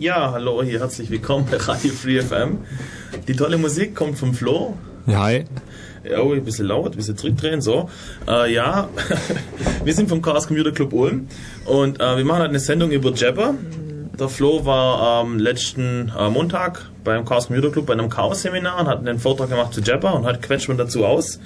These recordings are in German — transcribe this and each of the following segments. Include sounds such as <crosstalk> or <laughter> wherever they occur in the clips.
Ja, hallo, hier herzlich willkommen bei Radio Free FM. Die tolle Musik kommt vom Flo. Ja, hi. Ja, oh, ein bisschen laut, ein bisschen zurückdrehen, so. Äh, ja, <laughs> wir sind vom Chaos Computer Club Ulm und äh, wir machen halt eine Sendung über Jabber. Der Flo war am ähm, letzten äh, Montag beim Chaos Computer Club bei einem Chaos-Seminar und hat einen Vortrag gemacht zu Jabber und hat quetscht man dazu aus.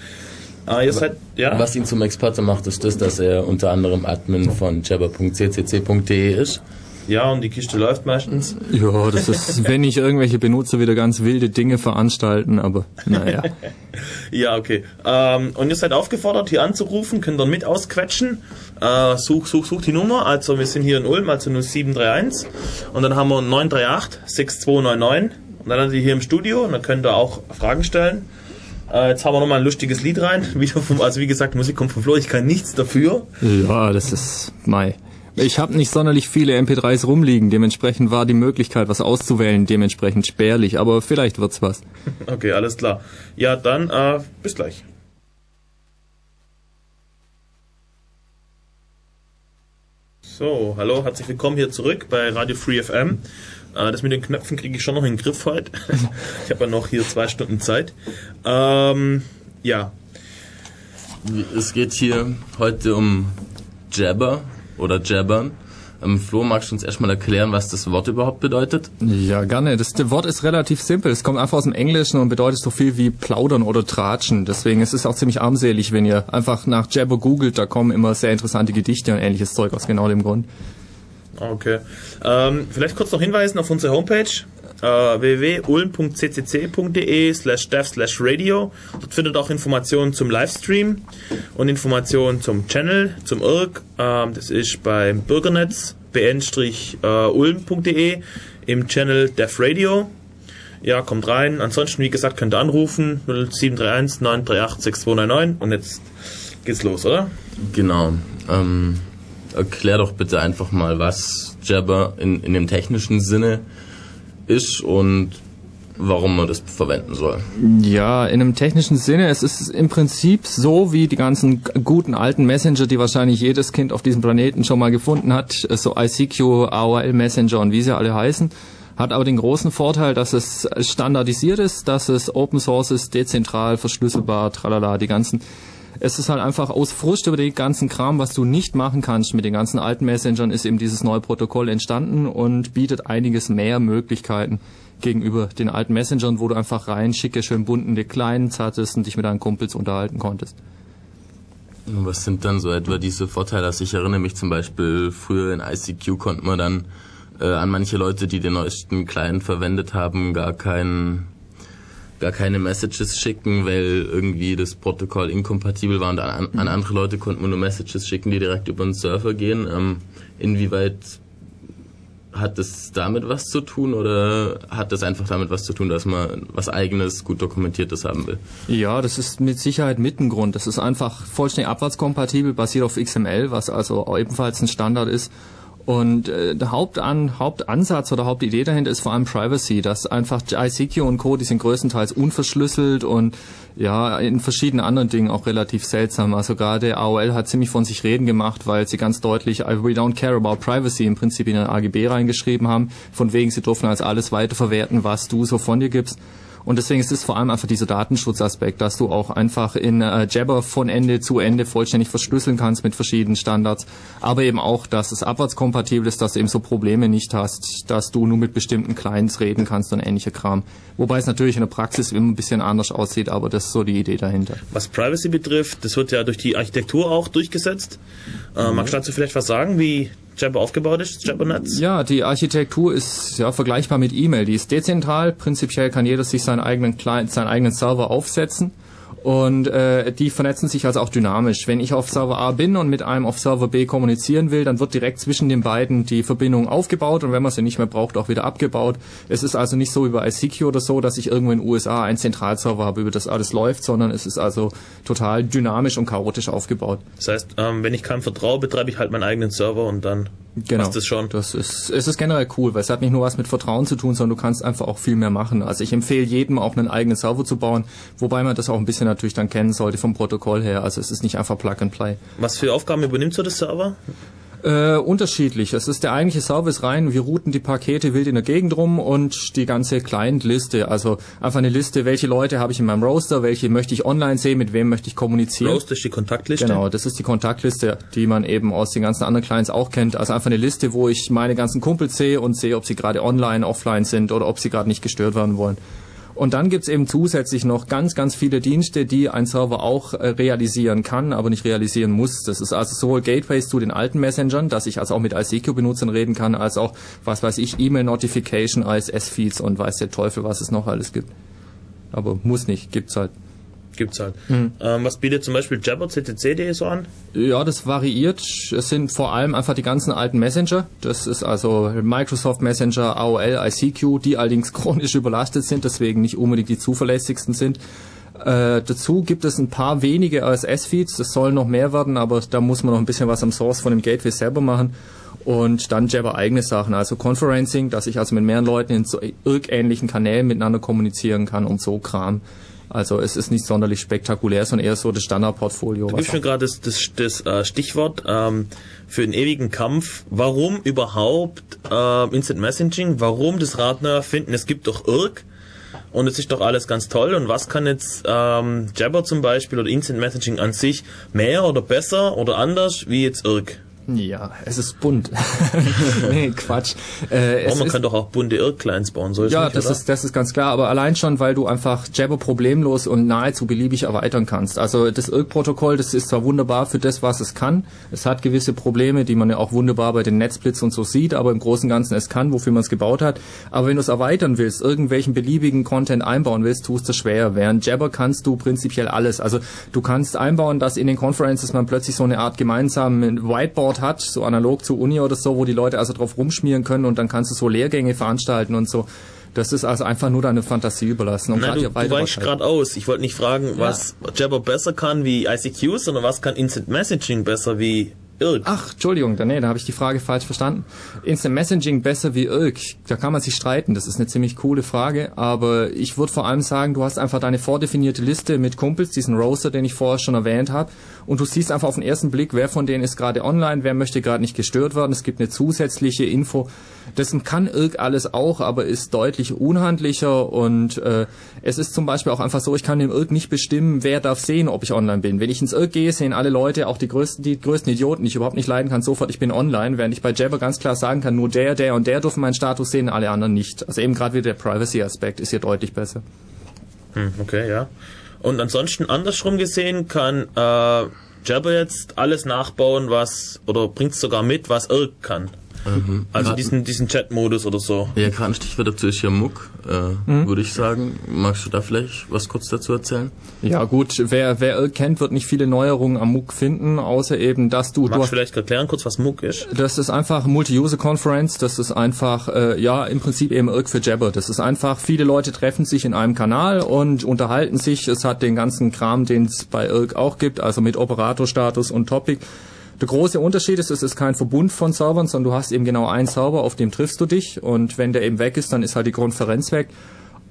Äh, seid, ja? Was ihn zum Experte macht, ist das, dass er unter anderem Admin von jabber.ccc.de ist. Ja, und die Kiste läuft meistens. Ja, das ist, <laughs> wenn nicht irgendwelche Benutzer wieder ganz wilde Dinge veranstalten, aber naja. <laughs> ja, okay. Ähm, und ihr seid aufgefordert, hier anzurufen, könnt dann mit ausquetschen. Äh, such, such, such die Nummer. Also wir sind hier in Ulm, also 0731. Und dann haben wir 938 6299. Und dann seid ihr hier im Studio und dann könnt ihr auch Fragen stellen. Äh, jetzt haben wir nochmal ein lustiges Lied rein. <laughs> also wie gesagt, Musik kommt von Flo, ich kann nichts dafür. Ja, das ist Mai. Ich habe nicht sonderlich viele MP3s rumliegen, dementsprechend war die Möglichkeit, was auszuwählen, dementsprechend spärlich, aber vielleicht wird's was. <laughs> Okay, alles klar. Ja, dann äh, bis gleich. So, hallo, herzlich willkommen hier zurück bei Radio Free FM. Äh, das mit den Knöpfen kriege ich schon noch in den Griff heute. <laughs> ich habe ja noch hier zwei Stunden Zeit. Ähm, ja. Es geht hier heute um Jabber oder Jabbern. Ähm, Flo, magst du uns erstmal erklären, was das Wort überhaupt bedeutet? Ja, gerne. Das, das Wort ist relativ simpel. Es kommt einfach aus dem Englischen und bedeutet so viel wie plaudern oder tratschen. Deswegen ist es auch ziemlich armselig, wenn ihr einfach nach Jabber googelt. Da kommen immer sehr interessante Gedichte und ähnliches Zeug aus genau dem Grund. Okay. Ähm, vielleicht kurz noch hinweisen auf unsere Homepage äh, www.ulm.ccc.de slash dev slash radio. Dort findet auch Informationen zum Livestream und Informationen zum Channel, zum IRC. Ähm, das ist beim Bürgernetz bn-ulm.de im Channel Dev Radio. Ja, kommt rein. Ansonsten, wie gesagt, könnt ihr anrufen 0731 938 6299 und jetzt geht's los, oder? Genau. Ähm, erklär doch bitte einfach mal, was Jabber in, in dem technischen Sinne ist und warum man das verwenden soll. Ja, in einem technischen Sinne, es ist im Prinzip so wie die ganzen guten alten Messenger, die wahrscheinlich jedes Kind auf diesem Planeten schon mal gefunden hat, so ICQ, AOL Messenger und wie sie alle heißen. Hat aber den großen Vorteil, dass es standardisiert ist, dass es Open Source ist, dezentral, verschlüsselbar, tralala, die ganzen es ist halt einfach aus Frust über den ganzen Kram, was du nicht machen kannst mit den ganzen alten Messengern, ist eben dieses neue Protokoll entstanden und bietet einiges mehr Möglichkeiten gegenüber den alten Messengern, wo du einfach rein schicke, schön bunte Clients hattest und dich mit deinen Kumpels unterhalten konntest. Was sind dann so etwa diese Vorteile? Also ich erinnere mich zum Beispiel, früher in ICQ konnte man dann äh, an manche Leute, die den neuesten Client verwendet haben, gar keinen gar keine Messages schicken, weil irgendwie das Protokoll inkompatibel war und an, an andere Leute konnten wir nur Messages schicken, die direkt über den Server gehen. Ähm, inwieweit hat das damit was zu tun oder hat das einfach damit was zu tun, dass man was eigenes, gut dokumentiertes haben will? Ja, das ist mit Sicherheit mit ein Grund. Das ist einfach vollständig abwärtskompatibel, basiert auf XML, was also ebenfalls ein Standard ist und äh, der Hauptan Hauptansatz oder Hauptidee dahinter ist vor allem Privacy, dass einfach ICQ und Co., die sind größtenteils unverschlüsselt und ja, in verschiedenen anderen Dingen auch relativ seltsam. Also gerade AOL hat ziemlich von sich reden gemacht, weil sie ganz deutlich We don't care about privacy im Prinzip in den AGB reingeschrieben haben, von wegen sie dürfen als alles weiterverwerten, was du so von dir gibst. Und deswegen ist es vor allem einfach dieser Datenschutzaspekt, dass du auch einfach in äh, Jabber von Ende zu Ende vollständig verschlüsseln kannst mit verschiedenen Standards, aber eben auch, dass es abwärtskompatibel ist, dass du eben so Probleme nicht hast, dass du nur mit bestimmten Clients reden kannst und ähnlicher Kram. Wobei es natürlich in der Praxis immer ein bisschen anders aussieht, aber das ist so die Idee dahinter. Was Privacy betrifft, das wird ja durch die Architektur auch durchgesetzt. Äh, mhm. Magst du dazu vielleicht was sagen, wie Jabber aufgebaut ist, Jabbernetz? Ja, die Architektur ist ja vergleichbar mit E-Mail. Die ist dezentral. Prinzipiell kann jeder sich seinen eigenen Client, seinen eigenen Server aufsetzen und äh, die vernetzen sich also auch dynamisch. Wenn ich auf Server A bin und mit einem auf Server B kommunizieren will, dann wird direkt zwischen den beiden die Verbindung aufgebaut und wenn man sie nicht mehr braucht, auch wieder abgebaut. Es ist also nicht so wie bei ICQ oder so, dass ich irgendwo in den USA einen Zentralserver habe, über das alles läuft, sondern es ist also total dynamisch und chaotisch aufgebaut. Das heißt, ähm, wenn ich keinem vertraue, betreibe ich halt meinen eigenen Server und dann Genau. Das schon. Das ist, es ist generell cool, weil es hat nicht nur was mit Vertrauen zu tun, sondern du kannst einfach auch viel mehr machen. Also ich empfehle jedem auch einen eigenen Server zu bauen, wobei man das auch ein bisschen natürlich dann kennen sollte vom Protokoll her. Also es ist nicht einfach Plug and Play. Was für Aufgaben übernimmt so das Server? Äh, unterschiedlich. Es ist der eigentliche Service rein. Wir routen die Pakete wild in der Gegend rum und die ganze Client-Liste. Also einfach eine Liste, welche Leute habe ich in meinem Roaster, welche möchte ich online sehen, mit wem möchte ich kommunizieren. Roaster ist die Kontaktliste? Genau, das ist die Kontaktliste, die man eben aus den ganzen anderen Clients auch kennt. Also einfach eine Liste, wo ich meine ganzen Kumpels sehe und sehe, ob sie gerade online, offline sind oder ob sie gerade nicht gestört werden wollen. Und dann gibt's eben zusätzlich noch ganz, ganz viele Dienste, die ein Server auch äh, realisieren kann, aber nicht realisieren muss. Das ist also sowohl Gateways zu den alten Messengern, dass ich also auch mit ICQ-Benutzern reden kann, als auch, was weiß ich, E-Mail-Notification als S-Feeds und weiß der Teufel, was es noch alles gibt. Aber muss nicht, gibt's halt. Gibt's halt. Mhm. Ähm, was bietet zum Beispiel Jabber CTC.de so an? Ja, das variiert. Es sind vor allem einfach die ganzen alten Messenger. Das ist also Microsoft Messenger, AOL, ICQ, die allerdings <laughs> chronisch überlastet sind, deswegen nicht unbedingt die zuverlässigsten sind. Äh, dazu gibt es ein paar wenige RSS-Feeds, das sollen noch mehr werden, aber da muss man noch ein bisschen was am Source von dem Gateway selber machen. Und dann Jabber eigene Sachen, also Conferencing, dass ich also mit mehreren Leuten in so ähnlichen Kanälen miteinander kommunizieren kann und so Kram. Also es ist nicht sonderlich spektakulär, sondern eher so das Standardportfolio. Du gibst mir gerade das, das, das äh, Stichwort ähm, für den ewigen Kampf. Warum überhaupt äh, Instant Messaging? Warum das Rad neu erfinden? Es gibt doch IRC und es ist doch alles ganz toll. Und was kann jetzt ähm, Jabber zum Beispiel oder Instant Messaging an sich mehr oder besser oder anders wie jetzt IRC? Ja, es ist bunt. <laughs> nee, Quatsch. Äh, oh, man kann doch auch bunte Irr-Clients bauen, so ist Ja, nicht, das, ist, das ist ganz klar, aber allein schon, weil du einfach Jabber problemlos und nahezu beliebig erweitern kannst. Also das Irk-Protokoll, das ist zwar wunderbar für das, was es kann. Es hat gewisse Probleme, die man ja auch wunderbar bei den Netzblitz und so sieht, aber im Großen und Ganzen es kann, wofür man es gebaut hat. Aber wenn du es erweitern willst, irgendwelchen beliebigen Content einbauen willst, tust du es schwer. Während Jabber kannst du prinzipiell alles. Also du kannst einbauen, dass in den Conferences man plötzlich so eine Art gemeinsamen Whiteboard Whiteboard hat, so analog zur Uni oder so, wo die Leute also drauf rumschmieren können und dann kannst du so Lehrgänge veranstalten und so. Das ist also einfach nur deine Fantasie überlassen. Und Nein, du, du weichst gerade aus. Ich wollte nicht fragen, was ja. Jabber besser kann wie ICQ, sondern was kann Instant Messaging besser wie Irk. Ach, Entschuldigung, nee, da habe ich die Frage falsch verstanden. Instant Messaging besser wie Irk? Da kann man sich streiten, das ist eine ziemlich coole Frage, aber ich würde vor allem sagen, du hast einfach deine vordefinierte Liste mit Kumpels, diesen Roaster, den ich vorher schon erwähnt habe, und du siehst einfach auf den ersten Blick, wer von denen ist gerade online, wer möchte gerade nicht gestört werden. Es gibt eine zusätzliche Info. Dessen kann Irk alles auch, aber ist deutlich unhandlicher und äh, es ist zum Beispiel auch einfach so, ich kann dem Irk nicht bestimmen, wer darf sehen, ob ich online bin. Wenn ich ins Irk gehe, sehen alle Leute, auch die größten, die größten Idioten, ich überhaupt nicht leiden kann, sofort, ich bin online, während ich bei Jabber ganz klar sagen kann, nur der, der und der dürfen meinen Status sehen, alle anderen nicht. Also eben gerade wieder der Privacy-Aspekt ist hier deutlich besser. Hm, okay, ja. Und ansonsten andersrum gesehen kann äh, Jabber jetzt alles nachbauen, was oder bringt sogar mit, was Irk kann. Mhm. Also grad, diesen, diesen Chat-Modus oder so. Ja, gerade ein Stichwort dazu ist ja Muck, äh, mhm. würde ich sagen. Magst du da vielleicht was kurz dazu erzählen? Ja gut, wer, wer kennt, wird nicht viele Neuerungen am Muck finden, außer eben, dass du... Magst du vielleicht erklären kurz, was Muck ist? Das ist einfach Multi-User-Conference, das ist einfach, äh, ja, im Prinzip eben Irk für Jabber. Das ist einfach, viele Leute treffen sich in einem Kanal und unterhalten sich. Es hat den ganzen Kram, den es bei Irk auch gibt, also mit Operatorstatus und Topic. Der große Unterschied ist, es ist kein Verbund von Servern, sondern du hast eben genau einen Server, auf dem triffst du dich und wenn der eben weg ist, dann ist halt die Konferenz weg.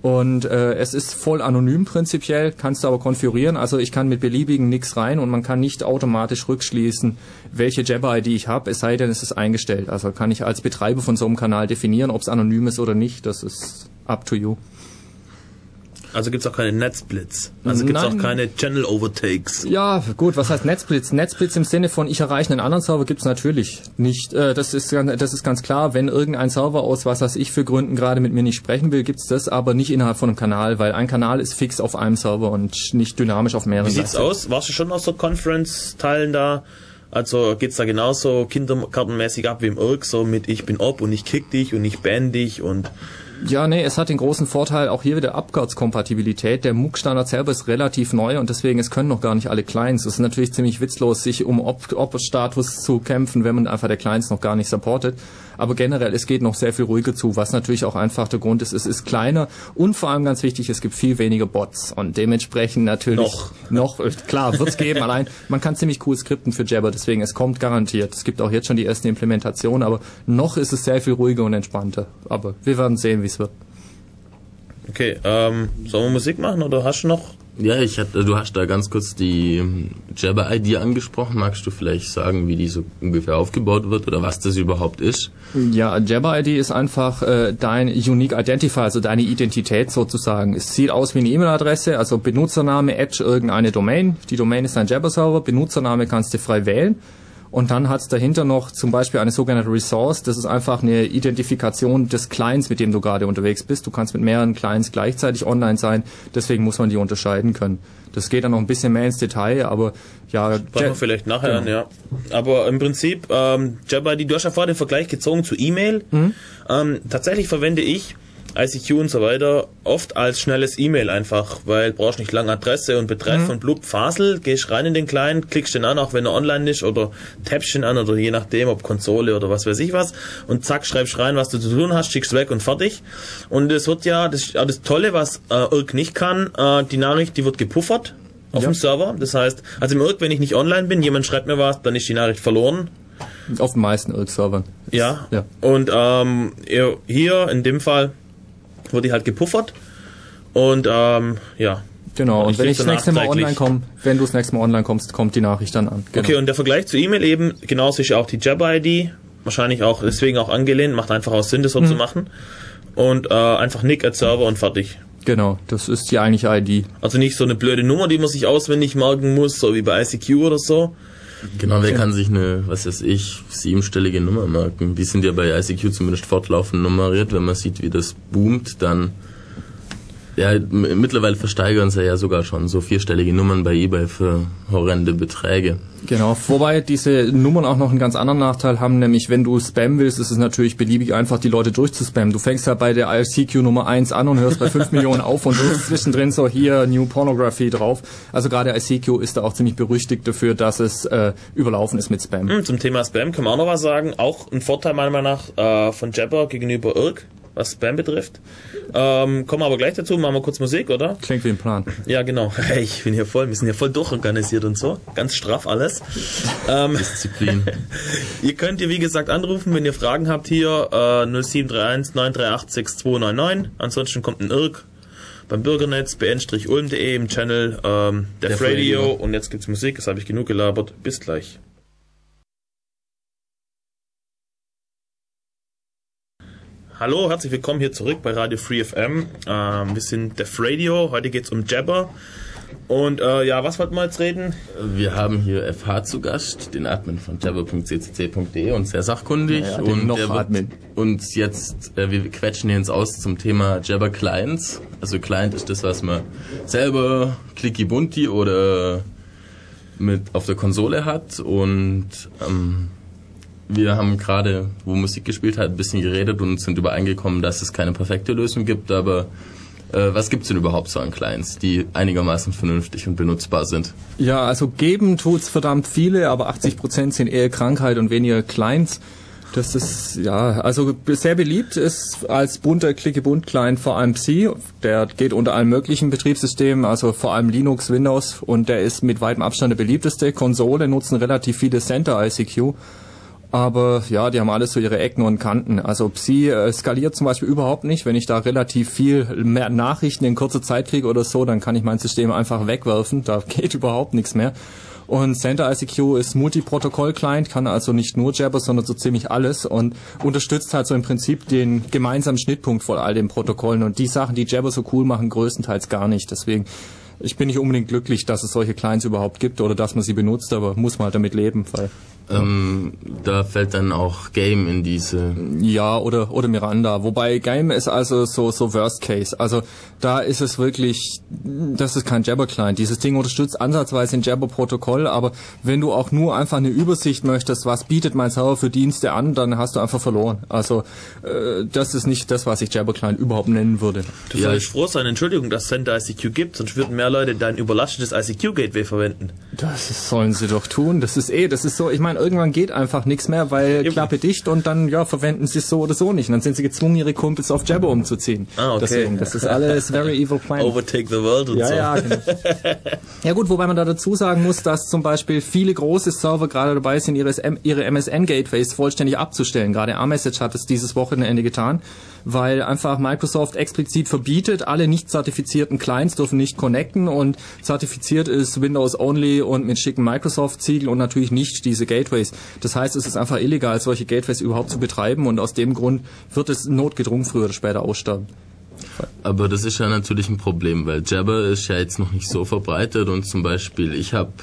Und äh, es ist voll anonym prinzipiell, kannst du aber konfigurieren. Also ich kann mit beliebigen nix rein und man kann nicht automatisch rückschließen, welche Jabber-ID ich habe, es sei denn, es ist eingestellt. Also kann ich als Betreiber von so einem Kanal definieren, ob es anonym ist oder nicht. Das ist up to you. Also gibt es auch keine Netzblitz. Also gibt es auch keine Channel Overtakes. Ja, gut, was heißt Netzblitz? Netzblitz im Sinne von ich erreiche einen anderen Server gibt es natürlich nicht. Äh, das, ist, das ist ganz klar, wenn irgendein Server aus was weiß ich für Gründen gerade mit mir nicht sprechen will, gibt es das, aber nicht innerhalb von einem Kanal, weil ein Kanal ist fix auf einem Server und nicht dynamisch auf mehreren. Wie sieht's Seiten. aus? Warst du schon aus so Conference-Teilen da? Also geht's da genauso kinderkartenmäßig ab wie im Irk, so mit ich bin ob und ich kick dich und ich ban dich und ja, nee, es hat den großen Vorteil, auch hier wieder Abwärtskompatibilität. Der MOOC-Standard selber ist relativ neu und deswegen, es können noch gar nicht alle Clients. Es ist natürlich ziemlich witzlos, sich um Op-Status zu kämpfen, wenn man einfach der Clients noch gar nicht supportet. Aber generell, es geht noch sehr viel ruhiger zu, was natürlich auch einfach der Grund ist, es ist kleiner und vor allem ganz wichtig, es gibt viel weniger Bots und dementsprechend natürlich noch, noch äh, klar, wird's geben, <laughs> allein man kann ziemlich cool skripten für Jabber, deswegen es kommt garantiert. Es gibt auch jetzt schon die ersten Implementationen, aber noch ist es sehr viel ruhiger und entspannter. Aber wir werden sehen, wie es wird. Okay, ähm, sollen wir Musik machen oder hast du noch Ja, ich hatte, du hast da ganz kurz die ähm, Jabber-ID angesprochen. Magst du vielleicht sagen, wie die so ungefähr aufgebaut wird oder was das überhaupt ist? Ja, Jabber-ID ist einfach äh, dein Unique Identifier, also deine Identität sozusagen. Es sieht aus wie eine E-Mail-Adresse, also Benutzername, Edge, irgendeine Domain. Die Domain ist dein Jabber-Server, Benutzername kannst du frei wählen. Und dann hat es dahinter noch zum Beispiel eine sogenannte Resource. Das ist einfach eine Identifikation des Clients, mit dem du gerade unterwegs bist. Du kannst mit mehreren Clients gleichzeitig online sein. Deswegen muss man die unterscheiden können. Das geht dann noch ein bisschen mehr ins Detail, aber ja. Sprechen wir vielleicht nachher an, ja. Aber im Prinzip, ähm, Jabba, du hast ja vorher den Vergleich gezogen zu E-Mail. Ähm, tatsächlich verwende ich ICQ und so weiter oft als schnelles E-Mail einfach, weil brauchst nicht lange Adresse und Betreff und blub, Fasel, gehst rein in den Client, klickst den an, auch wenn er online ist oder tappst ihn an oder je nachdem, ob Konsole oder was weiß ich was und zack, schreibst rein, was du zu tun hast, schickst weg und fertig. Und es wird ja, das ist ja das Tolle, was äh, Irk nicht kann, äh, die Nachricht, die wird gepuffert auf Ja. dem Server. Das heißt, also im Irk, wenn ich nicht online bin, jemand schreibt mir was, dann ist die Nachricht verloren. Auf den meisten Irk-Servern. Ja. Ja. Und ähm, hier in dem Fall wurde die halt gepuffert. Und ähm, ja. Genau, und wenn ich das nächste Mal online komme, wenn du das nächste Mal online kommst, kommt die Nachricht dann an. Genau. Okay, und der Vergleich zu E-Mail eben, genauso ist auch die Jabber-ID, wahrscheinlich auch deswegen auch angelehnt, macht einfach auch Sinn, das so Mhm. zu machen. Und äh, einfach Nick als Server und fertig. genau, das ist die eigentliche ID. Also nicht so eine blöde Nummer, die man sich auswendig merken muss, so wie bei ICQ oder so. Genau, wer kann sich eine, was weiß ich, siebenstellige Nummer merken? Die sind ja bei ICQ zumindest fortlaufend nummeriert. Wenn man sieht, wie das boomt, dann ja, mittlerweile versteigern sie ja sogar schon so vierstellige Nummern bei eBay für horrende Beträge. Genau, wobei diese Nummern auch noch einen ganz anderen Nachteil haben, nämlich wenn du spammen willst, ist es natürlich beliebig einfach, die Leute durchzuspammen. Du fängst ja bei der ICQ Nummer 1 an und hörst bei 5 <laughs> Millionen auf und wirfst zwischendrin so hier New Pornography drauf. Also gerade ICQ ist da auch ziemlich berüchtigt dafür, dass es äh, überlaufen ist mit Spam. Hm, Zum Thema Spam können wir auch noch was sagen. Auch ein Vorteil meiner Meinung nach äh, von Jabber gegenüber Irk, was Spam betrifft. Ähm, kommen wir aber gleich dazu, machen wir kurz Musik, oder? Klingt wie ein Plan. Ja, genau. <laughs> Hey, ich bin hier voll, wir sind hier voll durchorganisiert und so. Ganz straff alles. ähm, <laughs> Disziplin. <laughs> ihr könnt ihr, wie gesagt, anrufen, wenn ihr Fragen habt hier, äh, 0731 938 6299. Ansonsten kommt ein Irk beim Bürgernetz, bn-ulm.de im Channel ähm, Def Radio. Radio. Und jetzt gibt's Musik, das habe ich genug gelabert. Bis gleich. Hallo, herzlich willkommen hier zurück bei Radio Free FM. Ähm, wir sind Def Radio, heute geht's um Jabber. Und äh, ja, was wollten wir jetzt reden? Wir haben hier FH zu Gast, den Admin von jabber.ccc.de und sehr sachkundig. Ja, den und noch wird Admin. uns jetzt, äh, wir quetschen hier ins Aus zum Thema Jabber Clients. Also Client ist das, was man selber clicky bunti oder mit auf der Konsole hat und ähm, wir haben gerade, wo Musik gespielt hat, ein bisschen geredet und sind übereingekommen, dass es keine perfekte Lösung gibt, aber äh, was gibt's denn überhaupt so an Clients, die einigermaßen vernünftig und benutzbar sind? Ja, also geben tut's verdammt viele, aber 80% sind eher Krankheit und weniger Clients. Das ist, ja, also sehr beliebt ist als bunter Clique-Bunt-Client vor allem Psi. Der geht unter allen möglichen Betriebssystemen, also vor allem Linux, Windows und der ist mit weitem Abstand der beliebteste. Konsole nutzen relativ viele Center ICQ. Aber ja, die haben alles so ihre Ecken und Kanten. Also Psi äh, skaliert zum Beispiel überhaupt nicht. Wenn ich da relativ viel mehr Nachrichten in kurzer Zeit kriege oder so, dann kann ich mein System einfach wegwerfen. Da <laughs> geht überhaupt nichts mehr. Und Center ICQ ist Multiprotokoll-Client, kann also nicht nur Jabber, sondern so ziemlich alles und unterstützt halt so im Prinzip den gemeinsamen Schnittpunkt von all den Protokollen. Und die Sachen, die Jabber so cool machen, größtenteils gar nicht. Deswegen, ich bin nicht unbedingt glücklich, dass es solche Clients überhaupt gibt oder dass man sie benutzt, aber muss man halt damit leben, weil Ähm, da fällt dann auch Game in diese. Ja, oder, oder Miranda. Wobei Game ist also so, so Worst Case. Also da ist es wirklich, das ist kein Jabber-Client. Dieses Ding unterstützt ansatzweise ein Jabber-Protokoll, aber wenn du auch nur einfach eine Übersicht möchtest, was bietet mein Server für Dienste an, dann hast du einfach verloren. Also äh, das ist nicht das, was ich Jabber-Client überhaupt nennen würde. Du Ja, sollst ich- froh sein, Entschuldigung, dass es Sender ICQ gibt, sonst würden mehr Leute dein überlastetes ICQ-Gateway verwenden. Das sollen sie doch tun. Das ist eh, das ist so, ich meine, irgendwann geht einfach nichts mehr, weil. Klappe dicht und dann, ja, verwenden sie es so oder so nicht. Und dann sind sie gezwungen, ihre Kumpels auf Jabber umzuziehen. Ah, okay. Deswegen, das ist alles very evil plan. Overtake the world und Ja, so. ja, genau. <laughs> Ja gut, wobei man da dazu sagen muss, dass zum Beispiel viele große Server gerade dabei sind, ihre, ihre MSN-Gateways vollständig abzustellen. Gerade iMessage hat es dieses Wochenende getan. Weil einfach Microsoft explizit verbietet, alle nicht zertifizierten Clients dürfen nicht connecten und zertifiziert ist Windows Only und mit schicken Microsoft-Siegel und natürlich nicht diese Gateways. Das heißt, es ist einfach illegal, solche Gateways überhaupt zu betreiben und aus dem Grund wird es notgedrungen früher oder später aussterben. Aber das ist ja natürlich ein Problem, weil Jabber ist ja jetzt noch nicht so verbreitet und zum Beispiel ich habe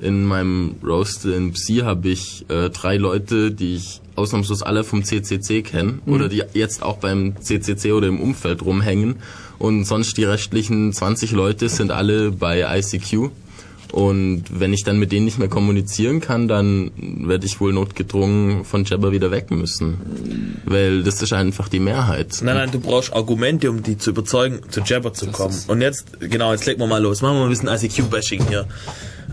in meinem Roast in Psi habe ich äh, drei Leute, die ich ausnahmslos alle vom CCC kenne mhm. oder die jetzt auch beim CCC oder im Umfeld rumhängen und sonst die restlichen 20 Leute sind alle bei ICQ und wenn ich dann mit denen nicht mehr kommunizieren kann, dann werde ich wohl notgedrungen von Jabber wieder weg müssen. Weil das ist einfach die Mehrheit. Nein, nein, du brauchst Argumente, um die zu überzeugen, zu Jabber zu kommen. Und jetzt, genau, jetzt legen wir mal los. Machen wir mal ein bisschen ICQ-Bashing hier.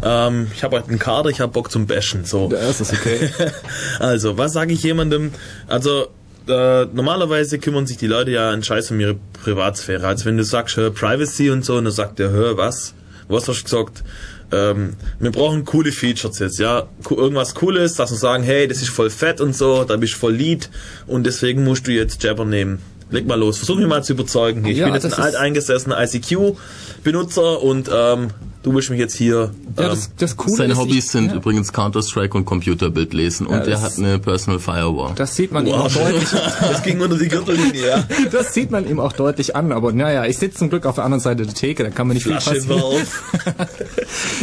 Ähm, ich habe heute einen Kader, ich habe Bock zum Bashen. So. Ja, das ist okay. <laughs> also, was sage ich jemandem? Also, äh, normalerweise kümmern sich die Leute ja einen Scheiß um ihre Privatsphäre. Also wenn du sagst, hör Privacy und so, und dann sagt der, hör was? Was hast du gesagt? ähm, wir brauchen coole Features jetzt, ja. Irgendwas Cooles, dass wir sagen, hey, das ist voll fett und so, da bist du voll Lead und deswegen musst du jetzt Jabber nehmen. Leg mal los, versuch mich mal zu überzeugen. Ich ja, bin jetzt ein alteingesessener ICQ-Benutzer und ähm, du willst mich jetzt hier. Ja, das, ähm, das Coole Seine ist, Hobbys ich, sind ja. übrigens Counter-Strike und Computerbild lesen und ja, er hat eine Personal Firewall. Das sieht man wow. ihm auch deutlich. <laughs> das ging unter die Gürtellinie, ja. <laughs> Das sieht man ihm auch deutlich an, aber naja, ich sitze zum Glück auf der anderen Seite der Theke, da kann man nicht Flasche viel passieren.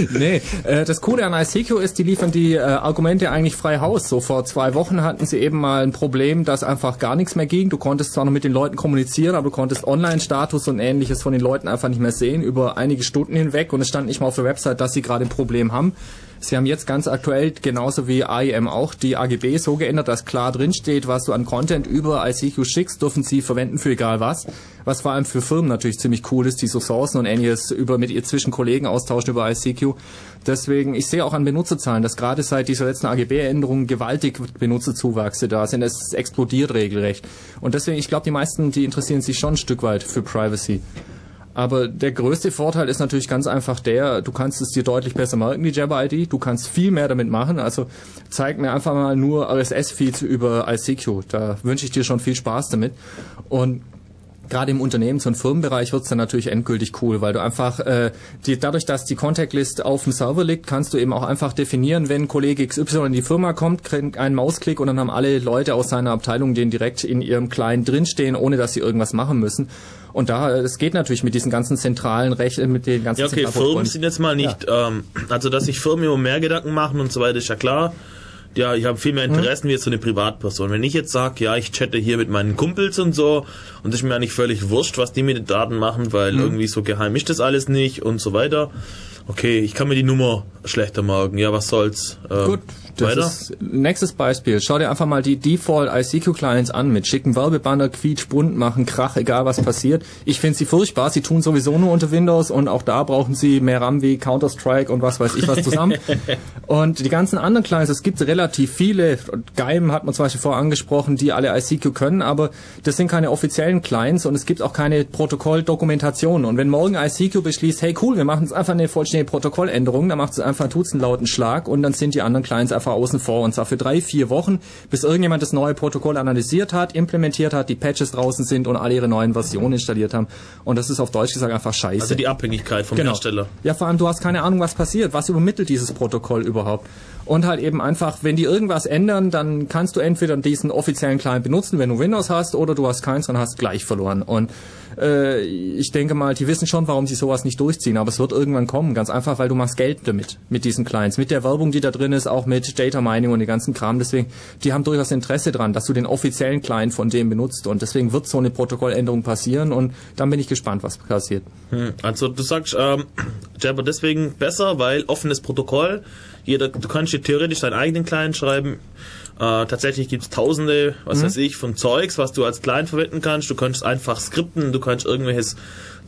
<laughs> nee, äh, das Coole an ICQ ist, die liefern die äh, Argumente eigentlich frei Haus. So vor zwei Wochen hatten sie eben mal ein Problem, dass einfach gar nichts mehr ging. Du konntest zwar noch mit den Leuten kommunizieren, aber du konntest Online-Status und ähnliches von den Leuten einfach nicht mehr sehen über einige Stunden hinweg und es stand nicht mal auf der Website, dass sie gerade ein Problem haben. Sie haben jetzt ganz aktuell, genauso wie AIM auch, die AGB so geändert, dass klar drin steht, was du an Content über ICQ schickst, dürfen sie verwenden für egal was. Was vor allem für Firmen natürlich ziemlich cool ist, die so Sourcen und ähnliches über mit ihr zwischen Kollegen austauschen über ICQ. Deswegen, ich sehe auch an Benutzerzahlen, dass gerade seit dieser letzten AGB-Änderung gewaltig Benutzerzuwachse da sind. Es explodiert regelrecht. Und deswegen, ich glaube, die meisten, die interessieren sich schon ein Stück weit für Privacy. Aber der größte Vorteil ist natürlich ganz einfach der, du kannst es dir deutlich besser merken, die Jabber-ID. Du kannst viel mehr damit machen. Also zeig mir einfach mal nur RSS-Feeds über ICQ. Da wünsche ich dir schon viel Spaß damit. Und gerade im Unternehmens- und Firmenbereich wird's dann natürlich endgültig cool, weil du einfach äh, die, dadurch, dass die Contact List auf dem Server liegt, kannst du eben auch einfach definieren, wenn Kollege XY in die Firma kommt, kriegt einen Mausklick und dann haben alle Leute aus seiner Abteilung den direkt in ihrem Client drinstehen, ohne dass sie irgendwas machen müssen. Und da, es geht natürlich mit diesen ganzen zentralen Rechten, mit den ganzen Ja, okay, Firmen sind jetzt mal nicht, ja. ähm, also dass sich Firmen immer mehr Gedanken machen und so weiter, ist ja klar ja, ich habe viel mehr Interessen mhm. wie jetzt so eine Privatperson. Wenn ich jetzt sage, ja, ich chatte hier mit meinen Kumpels und so, und es ist mir eigentlich völlig wurscht, was die mit den Daten machen, weil mhm. irgendwie so geheim ist das alles nicht und so weiter. Okay, ich kann mir die Nummer schlechter merken. Ja, was soll's? Ähm, Gut, das weiter? Ist, nächstes Beispiel. Schau dir einfach mal die Default ICQ Clients an mit schicken Werbebanner, quietsch, bunt, machen Krach, egal was passiert. Ich finde sie furchtbar. Sie tun sowieso nur unter Windows und auch da brauchen sie mehr RAM wie Counter-Strike und was weiß ich was zusammen. <laughs> und die ganzen anderen Clients, es gibt relativ viele. Geim hat man zum Beispiel vorher angesprochen, die alle ICQ können, aber das sind keine offiziellen Clients und es gibt auch keine Protokolldokumentation. Und wenn morgen ICQ beschließt, hey cool, wir machen jetzt einfach eine vollständige Protokolländerung, dann macht es einfach, einen lauten Schlag und dann sind die anderen Clients einfach außen vor und zwar für drei, vier Wochen, bis irgendjemand das neue Protokoll analysiert hat, implementiert hat, die Patches draußen sind und alle ihre neuen Versionen installiert haben. Und das ist auf Deutsch gesagt einfach scheiße. Also die Abhängigkeit vom genau. Hersteller. Ja, vor allem du hast keine Ahnung, was passiert. Was übermittelt dieses Protokoll überhaupt? Und halt eben einfach, wenn die irgendwas ändern, dann kannst du entweder diesen offiziellen Client benutzen, wenn du Windows hast, oder du hast keins und hast gleich verloren. Und äh, ich denke mal, die wissen schon, warum sie sowas nicht durchziehen, aber es wird irgendwann kommen, ganz einfach, weil du machst Geld damit, mit diesen Clients, mit der Werbung, die da drin ist, auch mit Data Mining und den ganzen Kram, deswegen, die haben durchaus Interesse dran, dass du den offiziellen Client von dem benutzt. Und deswegen wird so eine Protokolländerung passieren und dann bin ich gespannt, was passiert. Hm, also du sagst, ähm, Jabber deswegen besser, weil offenes Protokoll, jeder, du kannst dir theoretisch deinen eigenen Client schreiben, äh, tatsächlich gibt's tausende, was mhm. weiß ich, von Zeugs, was du als Client verwenden kannst. Du kannst einfach skripten, du kannst irgendwelches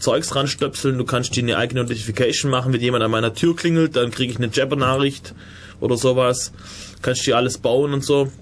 Zeugs ranstöpseln, du kannst dir eine eigene Notification machen, wenn jemand an meiner Tür klingelt, dann kriege ich eine Jabber-Nachricht oder sowas. Kannst dir alles bauen und so.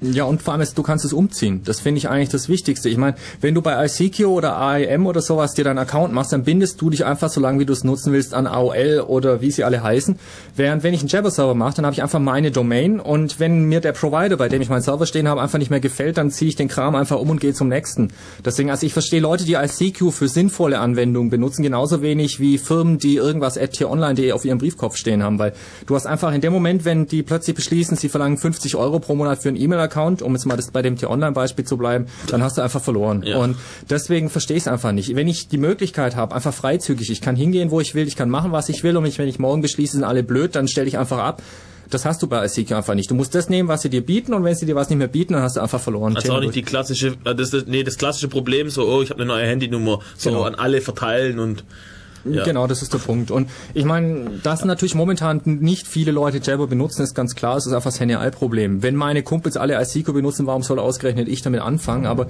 Ja, und vor allem, ist, du kannst es umziehen. Das finde ich eigentlich das Wichtigste. Ich meine, wenn du bei ICQ oder AIM oder sowas dir deinen Account machst, dann bindest du dich einfach so lange, wie du es nutzen willst, an AOL oder wie sie alle heißen. Während wenn ich einen Jabber-Server mache, dann habe ich einfach meine Domain und wenn mir der Provider, bei dem ich meinen Server stehen habe, einfach nicht mehr gefällt, dann ziehe ich den Kram einfach um und gehe zum nächsten. Deswegen, also ich verstehe Leute, die ICQ für sinnvolle Anwendungen benutzen, genauso wenig wie Firmen, die irgendwas at online.de auf ihrem Briefkopf stehen haben, weil du hast einfach in dem Moment, wenn die plötzlich beschließen, sie verlangen 50 Euro pro Monat für einen E-Mail-Account, um jetzt mal das bei dem T-Online-Beispiel zu bleiben, dann hast du einfach verloren. Ja. Und deswegen verstehe ich es einfach nicht. Wenn ich die Möglichkeit habe, einfach freizügig, ich kann hingehen, wo ich will, ich kann machen, was ich will und wenn ich morgen beschließe, sind alle blöd, dann stelle ich einfach ab. Das hast du bei ICQ einfach nicht. Du musst das nehmen, was sie dir bieten und wenn sie dir was nicht mehr bieten, dann hast du einfach verloren. Also auch nicht die klassische, äh, das, nee, das klassische Problem, so, oh, ich habe eine neue Handynummer, so genau. an alle verteilen und ja. Genau, das ist der Punkt. Und ich meine, dass natürlich momentan nicht viele Leute Jabber benutzen, ist ganz klar. Es ist einfach das Henne-Ei-Problem. Wenn meine Kumpels alle ICQ benutzen, warum soll ausgerechnet ich damit anfangen? Aber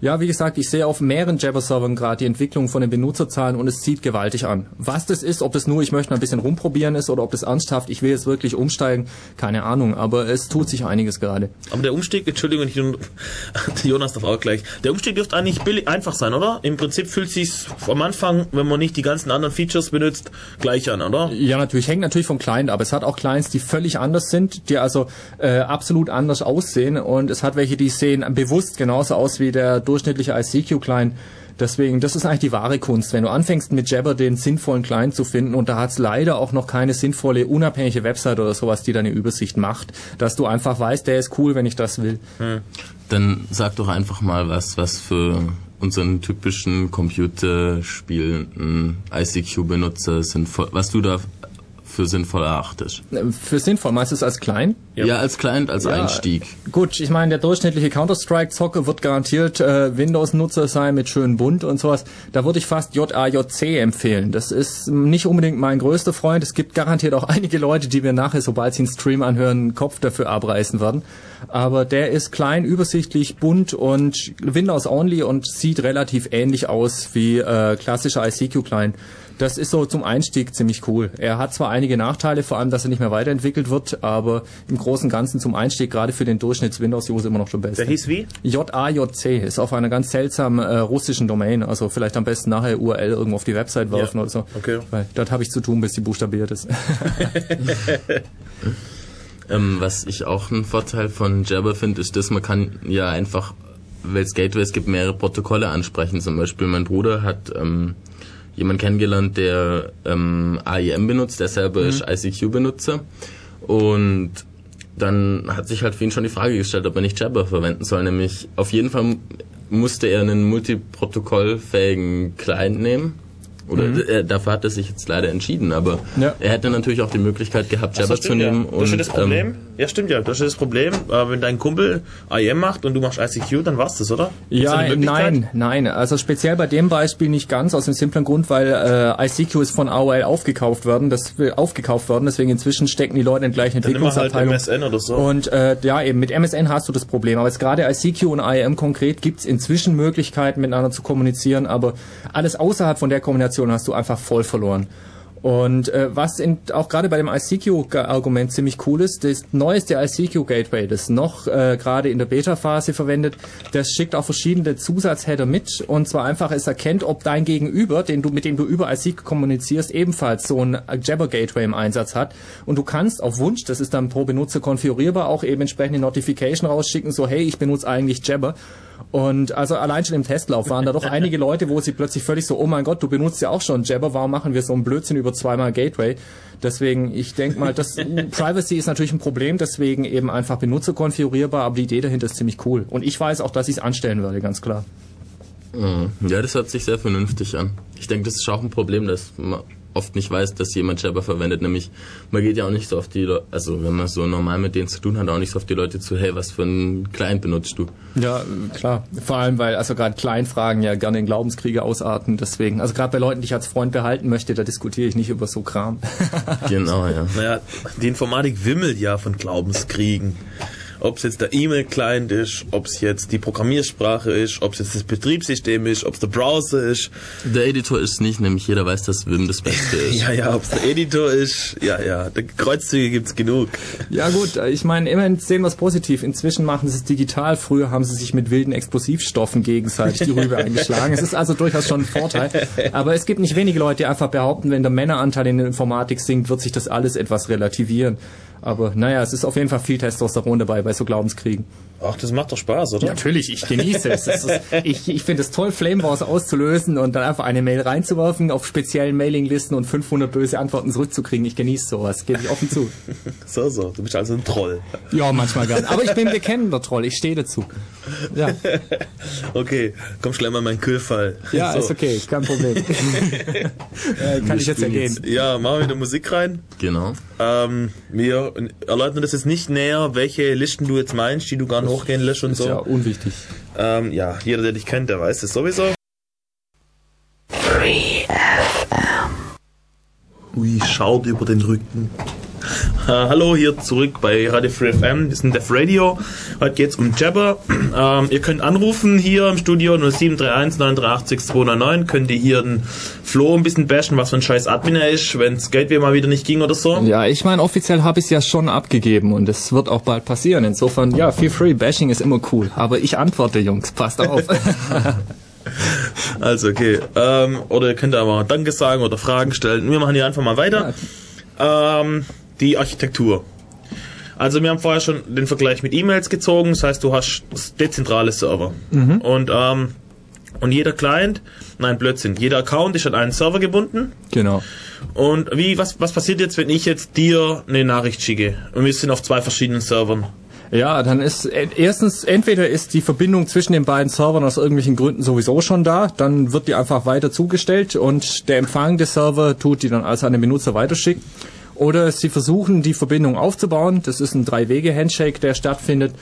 ja, wie gesagt, ich sehe auf mehreren Jabber-Servern gerade die Entwicklung von den Benutzerzahlen und es zieht gewaltig an. Was das ist, ob das nur, ich möchte mal ein bisschen rumprobieren ist oder ob das ernsthaft, ich will jetzt wirklich umsteigen, keine Ahnung, aber es tut sich einiges gerade. Aber der Umstieg, Entschuldigung, ich, <laughs> Jonas darf auch gleich, der Umstieg dürfte eigentlich billig, einfach sein, oder? Im Prinzip fühlt sich am Anfang, wenn man nicht die ganzen anderen Features benutzt, gleich an, oder? Ja, natürlich, hängt natürlich vom Client ab. Es hat auch Clients, die völlig anders sind, die also äh, absolut anders aussehen und es hat welche, die sehen bewusst genauso aus wie der durchschnittliche ICQ-Client. Deswegen, das ist eigentlich die wahre Kunst. Wenn du anfängst mit Jabber den sinnvollen Client zu finden und da hat es leider auch noch keine sinnvolle, unabhängige Website oder sowas, die deine Übersicht macht, dass du einfach weißt, der ist cool, wenn ich das will. Hm. Dann sag doch einfach mal was, was für unseren typischen computerspielenden ICQ-Benutzer sind, was du da für sinnvoll erachtest? Für sinnvoll, meinst du es als Client? Ja, ja als Client, als ja, Einstieg. Gut, ich meine, der durchschnittliche Counter-Strike-Zocker wird garantiert äh, Windows-Nutzer sein mit schönen Bunt und sowas. Da würde ich fast JAJC empfehlen. Das ist nicht unbedingt mein größter Freund. Es gibt garantiert auch <laughs> einige Leute, die mir nachher, sobald sie einen Stream anhören, einen Kopf dafür abreißen werden. Aber der ist klein, übersichtlich, bunt und Windows-only und sieht relativ ähnlich aus wie äh, klassischer ICQ-Client. Das ist so zum Einstieg ziemlich cool. Er hat zwar einige Nachteile, vor allem, dass er nicht mehr weiterentwickelt wird, aber im Großen und Ganzen zum Einstieg, gerade für den Durchschnitts-Windows-User immer noch der beste. Der hieß wie? JAJC, ist auf einer ganz seltsamen äh, russischen Domain, also vielleicht am besten nachher URL irgendwo auf die Website werfen ja. oder so. Okay. Weil dort habe ich zu tun, bis die buchstabiert ist. <laughs> ähm, was ich auch einen Vorteil von Jabber finde, ist, dass man kann ja einfach, weil es Gateways gibt, mehrere Protokolle ansprechen. Zum Beispiel mein Bruder hat ähm, jemand kennengelernt, der ähm, AIM benutzt, der selber mhm. ist ICQ-Benutzer. Und dann hat sich halt für ihn schon die Frage gestellt, ob er nicht Jabber verwenden soll. Nämlich auf jeden Fall musste er einen multiprotokollfähigen Client nehmen oder mhm. äh, dafür hat er sich jetzt leider entschieden, aber ja. er hätte natürlich auch die Möglichkeit gehabt, Jabber so, zu nehmen. Ja. Und, das Problem? Ähm, ja, stimmt ja. Das ist das Problem. Äh, wenn dein Kumpel IM macht und du machst ICQ, dann war's das, oder? Ja, nein, nein. Also speziell bei dem Beispiel nicht ganz, aus dem simplen Grund, weil äh, ICQ ist von AOL aufgekauft worden, das aufgekauft worden, deswegen inzwischen stecken die Leute in gleichen Entwicklungsabteilungen. Halt MSN oder so. Und äh, ja, eben mit MSN hast du das Problem. Aber jetzt gerade ICQ und IM konkret gibt's inzwischen Möglichkeiten, miteinander zu kommunizieren, aber alles außerhalb von der Kommunikation hast du einfach voll verloren. Und äh, was in, auch gerade bei dem ICQ-Argument ziemlich cool ist, das neueste ICQ-Gateway, das noch äh, gerade in der Beta-Phase verwendet, das schickt auch verschiedene Zusatzheader mit. Und zwar einfach, es erkennt, ob dein Gegenüber, den du, mit dem du über ICQ kommunizierst, ebenfalls so ein Jabber-Gateway im Einsatz hat. Und du kannst auf Wunsch, das ist dann pro Benutzer konfigurierbar, auch eben entsprechende Notification rausschicken, so hey, ich benutze eigentlich Jabber und also allein schon im Testlauf waren da doch <laughs> einige Leute, wo sie plötzlich völlig so, oh mein Gott, du benutzt ja auch schon Jabber, warum machen wir so einen Blödsinn über zweimal Gateway? Deswegen, ich denke mal, das <laughs> Privacy ist natürlich ein Problem, deswegen eben einfach benutzerkonfigurierbar, aber die Idee dahinter ist ziemlich cool. Und ich weiß auch, dass ich es anstellen würde, ganz klar. Mhm. Ja, das hört sich sehr vernünftig an. Ich denke, das ist auch ein Problem, dass man oft nicht weiß, dass jemand Jabber verwendet. Nämlich, man geht ja auch nicht so auf die Leute, also wenn man so normal mit denen zu tun hat, auch nicht so auf die Leute zu, hey, was für ein Client benutzt du? Ja, klar. Vor allem, weil also gerade Client-Fragen ja gerne in Glaubenskriege ausarten. Deswegen, also gerade bei Leuten, die ich als Freund behalten möchte, da diskutiere ich nicht über so Kram. <laughs> genau, ja. Naja, die Informatik wimmelt ja von Glaubenskriegen. Ob es jetzt der E-Mail-Client ist, ob es jetzt die Programmiersprache ist, ob es jetzt das Betriebssystem ist, ob es der Browser ist. Der Editor ist nicht, nämlich jeder weiß, dass Vim das Beste <laughs> ist. Ja, ja, ob es der Editor ist, ja, ja, der Kreuzzüge gibt's genug. Ja gut, ich meine, immerhin sehen wir es positiv. Inzwischen machen sie es digital. Früher haben sie sich mit wilden Explosivstoffen gegenseitig die Rübe <laughs> eingeschlagen. Es ist also durchaus schon ein Vorteil. Aber es gibt nicht wenige Leute, die einfach behaupten, wenn der Männeranteil in der Informatik sinkt, wird sich das alles etwas relativieren. Aber naja, es ist auf jeden Fall viel Testosteron dabei bei so Glaubenskriegen. Ach, das macht doch Spaß, oder? Natürlich, ich genieße es. ist, ich ich finde es toll, Flame Wars auszulösen und dann einfach eine Mail reinzuwerfen, auf speziellen Mailinglisten und 500 böse Antworten zurückzukriegen. Ich genieße sowas, gebe ich offen zu. <laughs> So, so, du bist also ein Troll. Ja, manchmal gern. Aber ich bin ein bekennender Troll, ich stehe dazu. Ja, <laughs> Okay, komm schnell mal mein Kühlfall. ja so. ist okay, kein Problem. <laughs> äh, kann ich jetzt ja gehen. Ja, machen wir wieder Musik rein. Genau. Ähm, wir erläutern das jetzt nicht näher, welche Listen du jetzt meinst, die du gar nicht hochgehen lässt und Ist so. ja unwichtig. Ähm, ja, jeder, der dich kennt, der weiß das sowieso. Ui, schaut über den Rücken. Hallo, hier zurück bei Radio Free FM, wir sind Def Radio. Heute geht's um Jabber. Ähm, ihr könnt anrufen hier im Studio 0731 983 299. Könnt ihr hier den Flo ein bisschen bashen, was für ein scheiß Admin er ist, wenn's Gateway mal wieder nicht ging oder so. Ja, ich meine, offiziell habe ich es ja schon abgegeben und es wird auch bald passieren. Insofern, ja, feel free, Bashing ist immer cool. Aber ich antworte, Jungs, passt auf. <laughs> Also okay. Ähm, oder ihr könnt aber Danke sagen oder Fragen stellen. Wir machen hier einfach mal weiter. Ähm, die Architektur. Also wir haben vorher schon den Vergleich mit E-Mails gezogen. Das heißt, du hast dezentrale Server. Und, ähm, und jeder Client, nein, Blödsinn, jeder Account ist an einen Server gebunden. genau. Und wie, was, was passiert jetzt, wenn ich jetzt dir eine Nachricht schicke? Und wir sind auf zwei verschiedenen Servern. Ja, dann ist äh, erstens entweder ist die Verbindung zwischen den beiden Servern aus irgendwelchen Gründen sowieso schon da, dann wird die einfach weiter zugestellt und der empfangende Server tut die dann also an den Benutzer weiterschicken. Oder sie versuchen die Verbindung aufzubauen. Das ist ein Drei-Wege-Handshake, der stattfindet.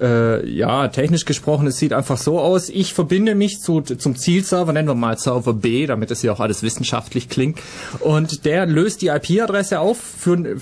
Äh, ja, technisch gesprochen, es sieht einfach so aus. Ich verbinde mich zu, zum Zielserver, nennen wir mal Server B, damit das hier auch alles wissenschaftlich klingt. Und der löst die IP-Adresse auf für,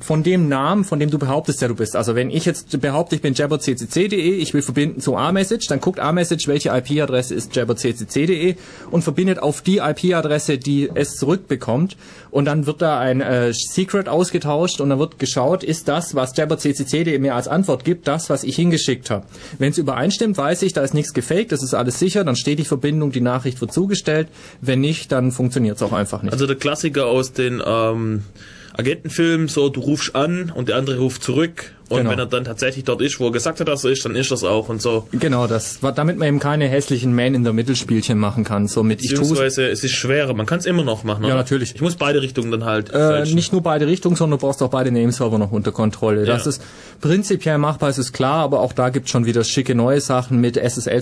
von dem Namen, von dem du behauptest, der du bist. Also wenn ich jetzt behaupte, ich bin jabberccc.de, ich will verbinden zu A-Message, dann guckt A-Message, welche IP-Adresse ist jabberccc.de und verbindet auf die IP-Adresse, die es zurückbekommt. Und dann wird da ein äh, Secret ausgetauscht und dann wird geschaut, ist das, was jabberccc.de mir als Antwort gibt, das, was ich hingeschickt habe. Wenn es übereinstimmt, weiß ich, da ist nichts gefaked, das ist alles sicher, dann steht die Verbindung, die Nachricht wird zugestellt. Wenn nicht, dann funktioniert es auch einfach nicht. Also der Klassiker aus den ähm, Agentenfilmen, so du rufst an und der andere ruft zurück und Genau. wenn er dann tatsächlich dort ist, wo er gesagt hat, dass er ist, dann ist das auch und so. Genau, das damit man eben keine hässlichen Man in der Mittelspielchen machen kann. So mit Beziehungsweise es ist schwerer, man kann es immer noch machen. oder? natürlich. Ich muss beide Richtungen dann halt äh, nicht nur beide Richtungen, sondern du brauchst auch beide Nameserver noch unter Kontrolle. Das Ja. ist prinzipiell machbar, es ist klar, aber auch da gibt's schon wieder schicke neue Sachen mit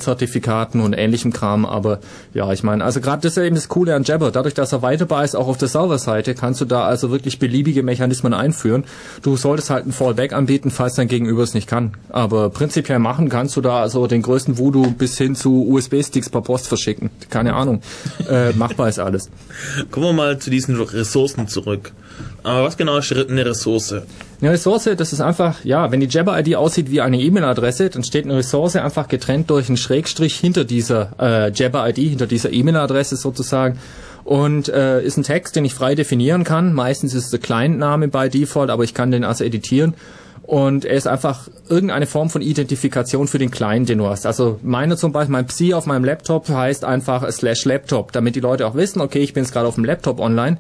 SSL-Zertifikaten und ähnlichem Kram. Aber ja, ich meine, also gerade das ist ja eben das Coole an Jabber. Dadurch, dass er weiterbar ist, auch auf der Serverseite, kannst du da also wirklich beliebige Mechanismen einführen. Du solltest halt ein Fallback anbieten, falls dein Gegenüber es nicht kann. Aber prinzipiell machen kannst du da also den größten Voodoo bis hin zu USB-Sticks per Post verschicken. Keine Ahnung. Äh, machbar ist alles. <laughs> Kommen wir mal zu diesen Ressourcen zurück. Aber was genau ist eine Ressource? Eine Ressource, das ist einfach, ja, wenn die Jabber-ID aussieht wie eine E-Mail-Adresse, dann steht eine Ressource einfach getrennt durch einen Schrägstrich hinter dieser äh, Jabber-ID, hinter dieser E-Mail-Adresse sozusagen. Und äh, ist ein Text, den ich frei definieren kann. Meistens ist es der Client-Name bei Default, aber ich kann den also editieren. Und er ist einfach irgendeine Form von Identifikation für den Client, den du hast. Also meine zum Beispiel, mein Psi auf meinem Laptop heißt einfach slash Laptop, damit die Leute auch wissen, okay, ich bin jetzt gerade auf dem Laptop online.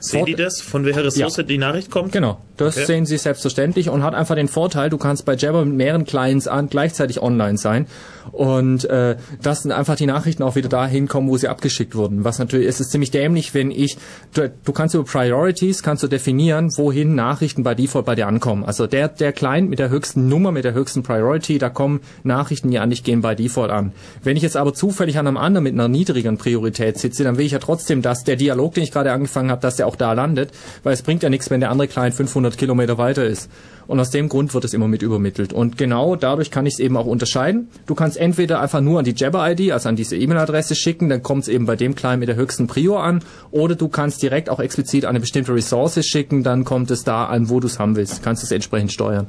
Sehen die das, von welcher Ressource Ja. die Nachricht kommt? Genau, das Okay. sehen Sie selbstverständlich und hat einfach den Vorteil, du kannst bei Jabber mit mehreren Clients an, gleichzeitig online sein und äh, dass dann einfach die Nachrichten auch wieder dahin kommen, wo sie abgeschickt wurden. Was natürlich, es ist ziemlich dämlich, wenn ich, du, du kannst über Priorities, kannst du definieren, wohin Nachrichten bei Default bei dir ankommen. Also der, der Client mit der höchsten Nummer, mit der höchsten Priority, da kommen Nachrichten, die an dich gehen, bei Default an. Wenn ich jetzt aber zufällig an einem anderen mit einer niedrigeren Priorität sitze, dann will ich ja trotzdem, dass der Dialog, den ich gerade angefangen habe, dass der auch da landet, weil es bringt ja nichts, wenn der andere Client 500 Kilometer weiter ist. Und aus dem Grund wird es immer mit übermittelt. Und genau dadurch kann ich es eben auch unterscheiden. Du kannst entweder einfach nur an die Jabber-ID, also an diese E-Mail-Adresse schicken, dann kommt es eben bei dem Client mit der höchsten Prio an. Oder du kannst direkt auch explizit eine bestimmte Ressource schicken, dann kommt es da an, wo du es haben willst. Kannst es entsprechend steuern.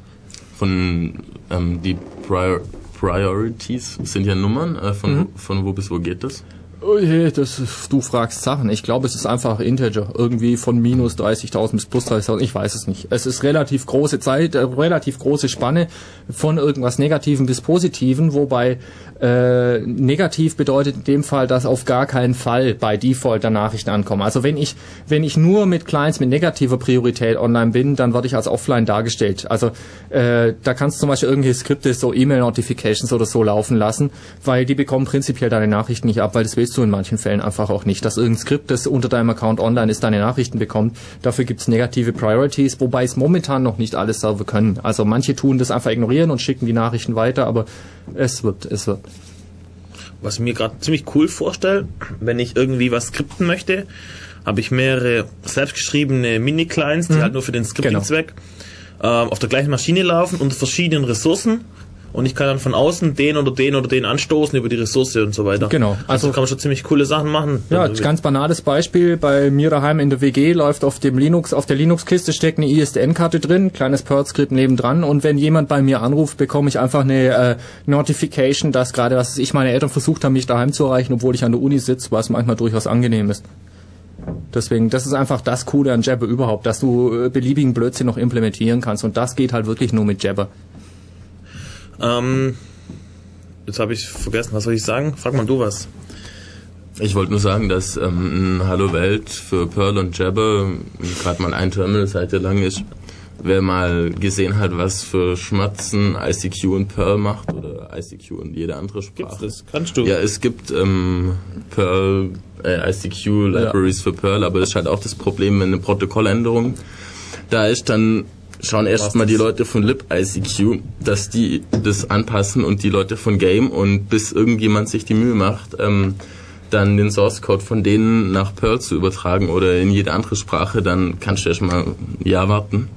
von ähm, die Prior Priorities sind ja Nummern. Äh, von, mhm. von wo bis wo geht das? Oh je, das, du fragst Sachen. Ich glaube, es ist einfach Integer. Irgendwie von minus 30.000 bis plus 30.000. Ich weiß es nicht. Es ist relativ große Zeit, äh, relativ große Spanne von irgendwas Negativen bis Positiven, wobei äh, negativ bedeutet in dem Fall, dass auf gar keinen Fall bei Default der Nachrichten ankommen. Also wenn ich, wenn ich nur mit Clients mit negativer Priorität online bin, dann werde ich als offline dargestellt. Also äh, da kannst du zum Beispiel irgendwelche Skripte, so E-Mail-Notifications oder so laufen lassen, weil die bekommen prinzipiell deine Nachrichten nicht ab, weil das willst du in manchen Fällen einfach auch nicht, dass irgendein Skript, das unter deinem Account online ist, deine Nachrichten bekommt. Dafür gibt's negative Priorities, wobei es momentan noch nicht alles Server können. Also manche tun das einfach ignorieren und schicken die Nachrichten weiter, aber es wird, es wird. Was ich mir gerade ziemlich cool vorstelle, wenn ich irgendwie was skripten möchte, habe ich mehrere selbstgeschriebene Mini-Clients, die mhm. halt nur für den Scripting-Zweck genau. ähm, auf der gleichen Maschine laufen unter verschiedenen Ressourcen und ich kann dann von außen den oder den oder den anstoßen über die Ressource und so weiter. Genau. Also, also kann man schon ziemlich coole Sachen machen. Ja, ganz banales Beispiel. Bei mir daheim in der WG läuft auf dem Linux, auf der Linux-Kiste steckt eine ISDN-Karte drin, kleines Perl-Skript nebendran und wenn jemand bei mir anruft, bekomme ich einfach eine äh, Notification, dass gerade, was ich meine Eltern versucht haben, mich daheim zu erreichen, obwohl ich an der Uni sitze, was manchmal durchaus angenehm ist. Deswegen, das ist einfach das Coole an Jabber überhaupt, dass du äh, beliebigen Blödsinn noch implementieren kannst und das geht halt wirklich nur mit Jabber. Ähm, jetzt habe ich vergessen, was soll ich sagen? Frag mal du was. Ich wollte nur sagen, dass ähm, Hallo Welt für Pearl und Jabber gerade mal ein Terminal-Seite lang ist. Wer mal gesehen hat, was für Schmatzen ICQ und Perl macht oder ICQ und jede andere Sprache. Gibt's das? Kannst du? Ja, es gibt ähm, Perl, äh, ICQ Libraries ja. für Perl, aber es ist halt auch das Problem, wenn eine Protokolländerung da ist, dann schauen erstmal die Leute von LibICQ, dass die das anpassen und die Leute von Game und bis irgendjemand sich die Mühe macht, ähm, dann den Source Code von denen nach Perl zu übertragen oder in jede andere Sprache, dann kannst du erstmal ein Jahr warten.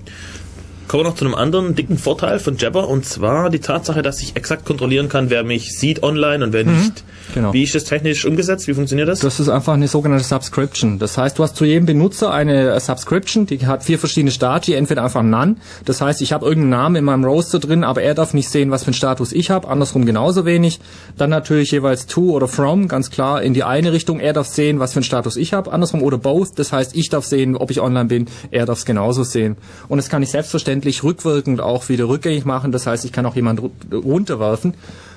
Kommen wir noch zu einem anderen dicken Vorteil von Jabber und zwar die Tatsache, dass ich exakt kontrollieren kann, wer mich sieht online und wer mhm. nicht. Genau. Wie ist das technisch umgesetzt? Wie funktioniert das? Das ist einfach eine sogenannte Subscription. Das heißt, du hast zu jedem Benutzer eine Subscription, die hat vier verschiedene Stati, entweder einfach None. Das heißt, ich habe irgendeinen Namen in meinem Roster drin, aber er darf nicht sehen, was für einen Status ich habe, andersrum genauso wenig. Dann natürlich jeweils to oder from, ganz klar in die eine Richtung. Er darf sehen, was für einen Status ich habe, andersrum oder both. Das heißt, ich darf sehen, ob ich online bin, er darf es genauso sehen. Und das kann ich selbstverständlich rückwirkend auch wieder rückgängig machen. Das heißt, ich kann auch jemanden runterwerfen.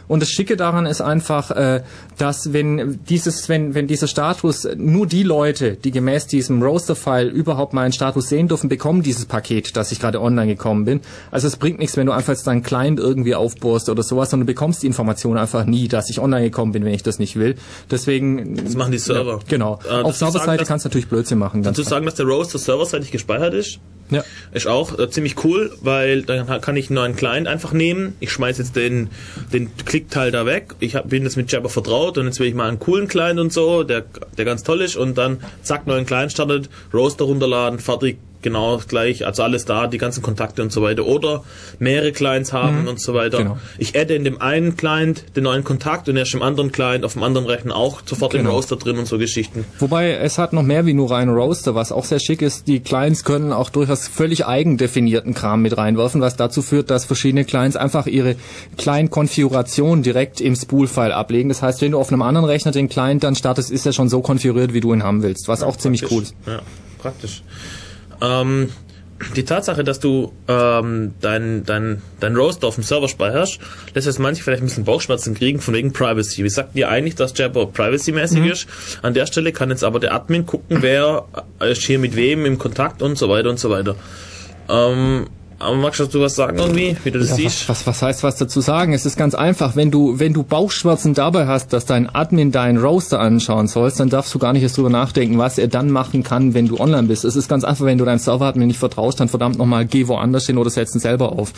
Und das Schicke daran ist einfach, äh, dass wenn dieses, wenn, wenn dieser Status nur die Leute, die gemäß diesem Roster-File überhaupt meinen Status sehen dürfen, bekommen dieses Paket, dass ich gerade online gekommen bin. Also es bringt nichts, wenn du einfach jetzt deinen Client irgendwie aufbohrst oder sowas, sondern du bekommst die Information einfach nie, dass ich online gekommen bin, wenn ich das nicht will. Deswegen. Das machen die Server. Ja, genau. Äh, Auf Serverseite kannst du natürlich Blödsinn machen. Kannst du sagen, dass der Roster serverseitig gespeichert ist? Ja. Ist auch äh, ziemlich cool, weil dann kann ich einen neuen Client einfach nehmen. Ich schmeiß jetzt den, den Klickteil da weg. Ich hab, bin jetzt mit Jabber vertraut und jetzt will ich mal einen coolen Client und so, der, der ganz toll ist und dann zack, neuen Client startet, Roaster runterladen, fertig, genau gleich, also alles da, die ganzen Kontakte und so weiter. Oder mehrere Clients haben mhm. und so weiter. Genau. Ich adde in dem einen Client den neuen Kontakt und erst im anderen Client auf dem anderen Rechner auch sofort genau. den Roaster drin und so Geschichten. Wobei es hat noch mehr wie nur rein Roaster, was auch sehr schick ist. Die Clients können auch durchaus völlig eigendefinierten Kram mit reinwerfen, was dazu führt, dass verschiedene Clients einfach ihre Client-Konfiguration direkt im Spool-File ablegen. Das heißt, wenn du auf einem anderen Rechner den Client dann startest, ist er schon so konfiguriert, wie du ihn haben willst, was ja, auch ziemlich cool ist. Ja, praktisch. Ähm, die Tatsache, dass du ähm, dein, dein, dein Roaster auf dem Server speicherst, lässt jetzt manche vielleicht ein bisschen Bauchschmerzen kriegen von wegen Privacy. Wir sagten ja eigentlich, dass Jabber privacy-mäßig mhm. ist. An der Stelle kann jetzt aber der Admin gucken, wer ist hier mit wem im Kontakt und so weiter und so weiter. Ähm, aber magst du was sagen irgendwie, wie du das ja, siehst? Was, was heißt was dazu sagen? Es ist ganz einfach. Wenn du, wenn du Bauchschmerzen dabei hast, dass dein Admin deinen Roaster anschauen sollst, dann darfst du gar nicht erst drüber nachdenken, was er dann machen kann, wenn du online bist. Es ist ganz einfach, wenn du deinem Server-Admin nicht vertraust, dann verdammt nochmal, geh woanders hin oder setz ihn selber auf.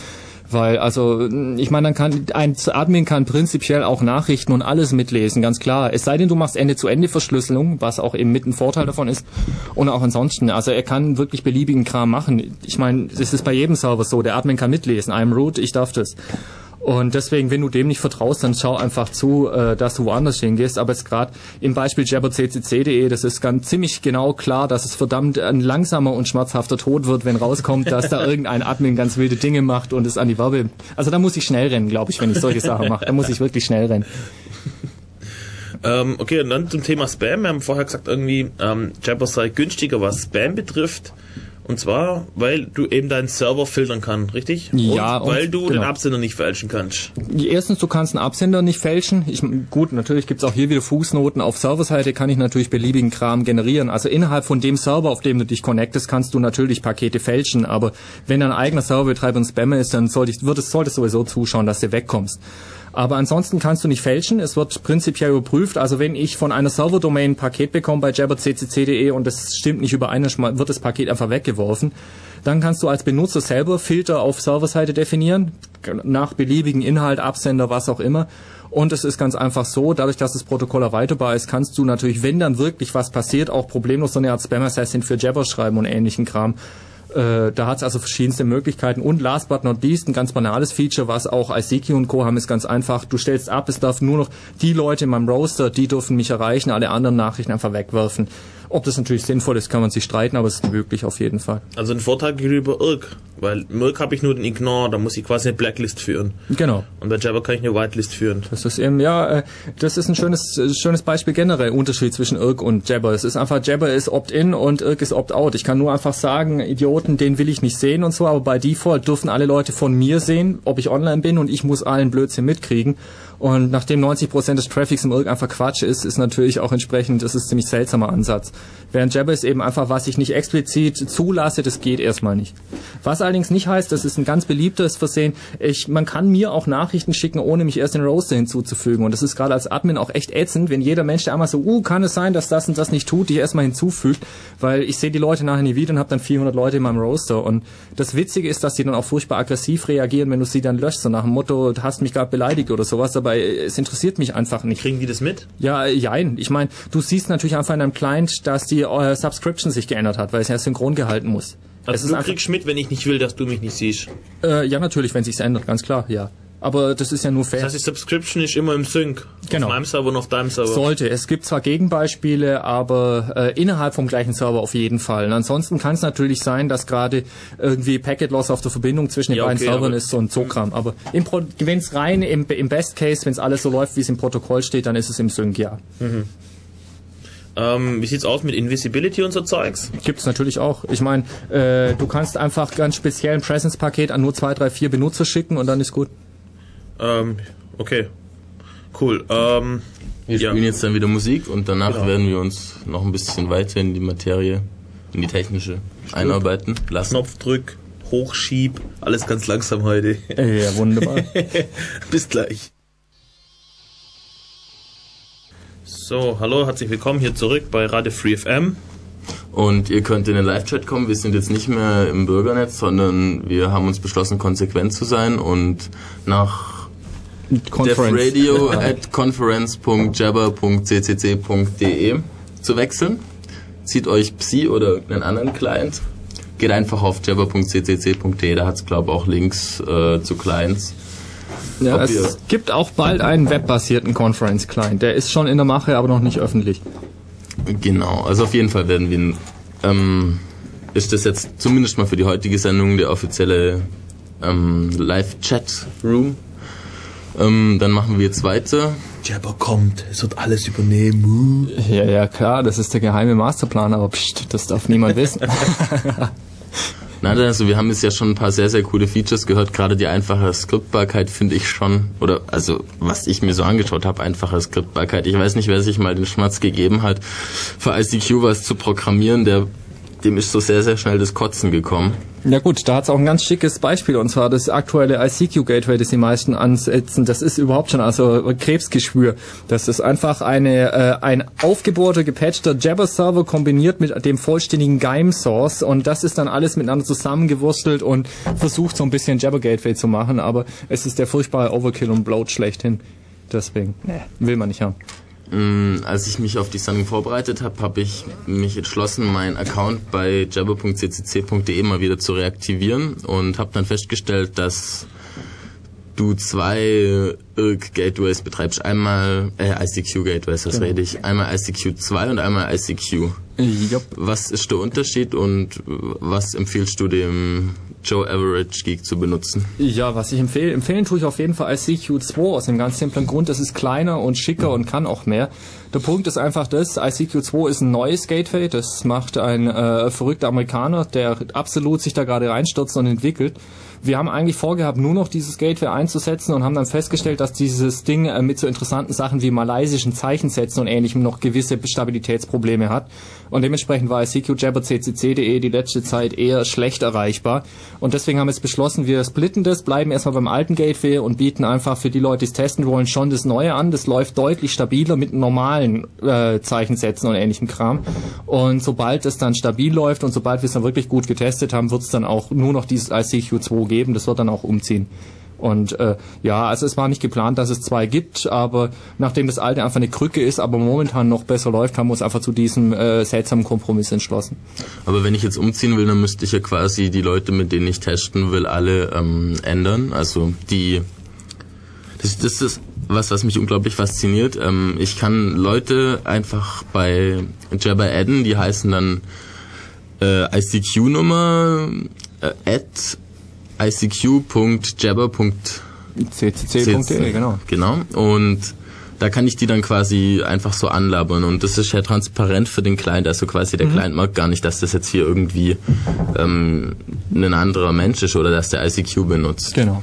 Weil, also, ich meine, dann kann, ein Admin kann prinzipiell auch Nachrichten und alles mitlesen, ganz klar. Es sei denn, du machst Ende-zu-Ende-Verschlüsselung, was auch eben mit ein Vorteil davon ist. Und auch ansonsten, also er kann wirklich beliebigen Kram machen. Ich meine, es ist bei jedem Server so, der Admin kann mitlesen. I'm root, ich darf das. Und deswegen, wenn du dem nicht vertraust, dann schau einfach zu, äh, dass du woanders hingehst. Aber jetzt gerade im Beispiel jabberccc.de, das ist ganz ziemlich genau klar, dass es verdammt ein langsamer und schmerzhafter Tod wird, wenn rauskommt, dass da <laughs> irgendein Admin ganz wilde Dinge macht und es an die Werbe. Also da muss ich schnell rennen, glaube ich, wenn ich solche Sachen mache. Da muss ich wirklich schnell rennen. <laughs> Ähm, okay, und dann zum Thema Spam. Wir haben vorher gesagt, irgendwie ähm, Jabber sei günstiger, was Spam betrifft. Und zwar, weil du eben deinen Server filtern kannst, richtig? Ja, und weil du genau. den Absender nicht fälschen kannst. Erstens, du kannst einen Absender nicht fälschen. Ich, gut, natürlich gibt's auch hier wieder Fußnoten. Auf Serverseite kann ich natürlich beliebigen Kram generieren. Also innerhalb von dem Server, auf dem du dich connectest, kannst du natürlich Pakete fälschen. Aber wenn dein eigener Serverbetreiber ein Spammer ist, dann sollte ich, wird es, solltest du sowieso zuschauen, dass du wegkommst. Aber ansonsten kannst du nicht fälschen. Es wird prinzipiell überprüft. Also wenn ich von einer Serverdomain ein Paket bekomme bei jabberccc.de und das stimmt nicht überein, dann wird das Paket einfach weggeworfen. Dann kannst du als Benutzer selber Filter auf Serverseite definieren, nach beliebigen Inhalt, Absender, was auch immer. Und es ist ganz einfach so, dadurch, dass das Protokoll erweiterbar ist, kannst du natürlich, wenn dann wirklich was passiert, auch problemlos so eine Art Spam Assassin für Jabber schreiben und ähnlichen Kram. Äh, da hat es also verschiedenste Möglichkeiten. Und last but not least, ein ganz banales Feature, was auch ICQ und Co. haben, ist ganz einfach. Du stellst ab, es darf nur noch die Leute in meinem Roaster, die dürfen mich erreichen, alle anderen Nachrichten einfach wegwerfen. Ob das natürlich sinnvoll ist, kann man sich streiten, aber es ist möglich auf jeden Fall. Also ein Vorteil gegenüber Irk. Weil Irk habe ich nur den Ignore, da muss ich quasi eine Blacklist führen. Genau. Und bei Jabber kann ich eine Whitelist führen. Das ist eben, ja, äh, das ist ein schönes, schönes Beispiel generell, Unterschied zwischen Irk und Jabber. Es ist einfach, Jabber ist Opt-in und Irk ist Opt-out. Ich kann nur einfach sagen, Idioten, den will ich nicht sehen und so, aber bei Default dürfen alle Leute von mir sehen, ob ich online bin und ich muss allen Blödsinn mitkriegen. Und nachdem 90% des Traffics im Irk einfach Quatsch ist, ist natürlich auch entsprechend, das ist ein ziemlich seltsamer Ansatz. Während Jabber ist eben einfach, was ich nicht explizit zulasse, das geht erstmal nicht. Was allerdings nicht heißt, das ist ein ganz beliebtes Versehen, ich, man kann mir auch Nachrichten schicken, ohne mich erst den Roaster hinzuzufügen. Und das ist gerade als Admin auch echt ätzend, wenn jeder Mensch, der einmal so, uh, kann es sein, dass das und das nicht tut, dich erstmal hinzufügt, weil ich sehe die Leute nachher nie wieder und habe dann 400 Leute in meinem Roaster. Und das Witzige ist, dass die dann auch furchtbar aggressiv reagieren, wenn du sie dann löscht, so nach dem Motto, du hast mich gerade beleidigt oder sowas, aber äh, es interessiert mich einfach nicht. Kriegen die das mit? Ja, jein. Ich meine, du siehst natürlich einfach in einem Client, dass die äh, Subscription sich geändert hat, weil es ja synchron gehalten muss. es Also ist du einfach, kriegst mit, wenn ich nicht will, dass du mich nicht siehst. äh, ja, natürlich, wenn sich's ändert, ganz klar, ja. Aber das ist ja nur fair. Das heißt, die Subscription ist immer im Sync. Genau. Auf meinem Server und auf deinem Server. Sollte. Es gibt zwar Gegenbeispiele, aber äh, innerhalb vom gleichen Server auf jeden Fall. Und ansonsten kann es natürlich sein, dass gerade irgendwie Packet Loss auf der Verbindung zwischen den Ja, beiden okay, Servern ist, so ein Zokram. Aber wenn es rein im, im Best Case, wenn es alles so läuft, wie es im Protokoll steht, dann ist es im Sync, ja. Ähm, wie sieht's aus mit Invisibility und so Zeugs? Gibt's natürlich auch. Ich meine, äh, du kannst einfach ganz speziell ein Presence-Paket an nur zwei, drei, vier Benutzer schicken und dann ist gut. Ähm, okay. Cool. Ähm, Wir Ja. spielen jetzt dann wieder Musik und danach Genau. werden wir uns noch ein bisschen weiter in die Materie, in die technische einarbeiten lassen. Knopfdrück, Hochschieb, alles ganz langsam heute. Ja, wunderbar. <laughs> Bis gleich. So, hallo, herzlich willkommen hier zurück bei Radio Free FM. Und ihr könnt in den Live-Chat kommen. Wir sind jetzt nicht mehr im Bürgernetz, sondern wir haben uns beschlossen, konsequent zu sein und nach defradio at conference.jabber.ccc.de zu wechseln. Zieht euch Psi oder irgendeinen anderen Client. Geht einfach auf jabber.ccc.de, da hat es glaube ich auch Links äh, zu Clients. Ja, Ob es gibt auch bald einen webbasierten Conference-Client. Der ist schon in der Mache, aber noch nicht öffentlich. Genau, also auf jeden Fall werden wir, ähm, ist das jetzt zumindest mal für die heutige Sendung der offizielle ähm, Live-Chat-Room. Ähm, dann machen wir jetzt weiter. Jabber kommt, es wird alles übernehmen. Ja, ja, klar, das ist der geheime Masterplan, aber pst, das darf niemand wissen. <laughs> Nein, also wir haben jetzt ja schon ein paar sehr, sehr coole Features gehört. Gerade die einfache Skriptbarkeit finde ich schon, oder also was ich mir so angeschaut habe, einfache Skriptbarkeit. Ich weiß nicht, wer sich mal den Schmatz gegeben hat, für ICQ was zu programmieren, der dem ist so sehr, sehr schnell das Kotzen gekommen. Ja gut, da hat's auch ein ganz schickes Beispiel und zwar das aktuelle ICQ-Gateway, das die meisten ansetzen. Das ist überhaupt schon also Krebsgeschwür. Das ist einfach eine äh, ein aufgebohrter, gepatchter Jabber-Server kombiniert mit dem vollständigen GAIM-Source und das ist dann alles miteinander zusammengewurstelt und versucht so ein bisschen Jabber-Gateway zu machen, aber es ist der furchtbare Overkill und Bloat schlechthin. Deswegen, nee, will man nicht haben. Mm, Als ich mich auf die Sendung vorbereitet habe, habe ich mich entschlossen, meinen Account bei jabber.ccc.de mal wieder zu reaktivieren und habe dann festgestellt, dass du zwei IRC Gateways betreibst. Einmal äh, ICQ Gateways, was genau. rede ich? Einmal ICQ 2 und einmal ICQ. Yep. Was ist der Unterschied und was empfiehlst du dem Joe Average Geek zu benutzen? Ja, was ich empfehle, empfehlen tue ich auf jeden Fall ICQ2 aus dem ganz simplen Grund, das ist kleiner und schicker und kann auch mehr. Der Punkt ist einfach das, ICQ2 ist ein neues Gateway, das macht ein äh, verrückter Amerikaner, der absolut sich da gerade reinstürzt und entwickelt. Wir haben eigentlich vorgehabt, nur noch dieses Gateway einzusetzen und haben dann festgestellt, dass dieses Ding äh, mit so interessanten Sachen wie malaysischen Zeichensätzen und ähnlichem noch gewisse Stabilitätsprobleme hat. Und dementsprechend war CQJabberCCC.de die letzte Zeit eher schlecht erreichbar. Und deswegen haben wir jetzt beschlossen, wir splitten das, bleiben erstmal beim alten Gateway und bieten einfach für die Leute, die es testen wollen, schon das neue an. Das läuft deutlich stabiler mit normalen äh, Zeichensätzen und ähnlichem Kram. Und sobald es dann stabil läuft und sobald wir es dann wirklich gut getestet haben, wird es dann auch nur noch dieses ICQ2 geben. Das wird dann auch umziehen. Und äh, ja, also es war nicht geplant, dass es zwei gibt, aber nachdem das alte einfach eine Krücke ist, aber momentan noch besser läuft, haben wir uns einfach zu diesem äh, seltsamen Kompromiss entschlossen. Aber wenn ich jetzt umziehen will, dann müsste ich ja quasi die Leute, mit denen ich testen will, alle ähm, ändern. Also die das, das ist was, was mich unglaublich fasziniert. Ähm, ich kann Leute einfach bei Jabba adden, die heißen dann äh, ICQ-Nummer äh, at icq.jabber.ccc.de, genau. Genau. Und da kann ich die dann quasi einfach so anlabern und das ist ja transparent für den Client, also quasi der mhm. Client mag gar nicht, dass das jetzt hier irgendwie ähm, ein anderer Mensch ist oder dass der ICQ benutzt. Genau.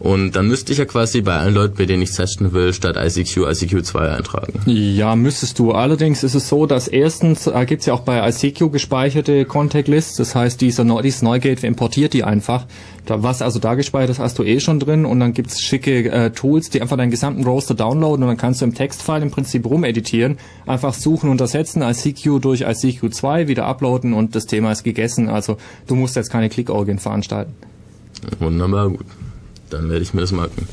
Und dann müsste ich ja quasi bei allen Leuten, bei denen ich testen will, statt ICQ ICQ2 eintragen. Ja, müsstest du. Allerdings ist es so, dass erstens äh, gibt es ja auch bei ICQ gespeicherte Contact Lists. Das heißt, dieser, dieses Neugate importiert die einfach. Da, was also da gespeichert ist, hast du eh schon drin. Und dann gibt's schicke äh, Tools, die einfach deinen gesamten Roster downloaden. Und dann kannst du im Textfile im Prinzip rumeditieren. Einfach suchen und ersetzen, ICQ durch ICQ2, wieder uploaden und das Thema ist gegessen. Also du musst jetzt keine Klickorgien veranstalten. Wunderbar gut dann werde ich mir das merken.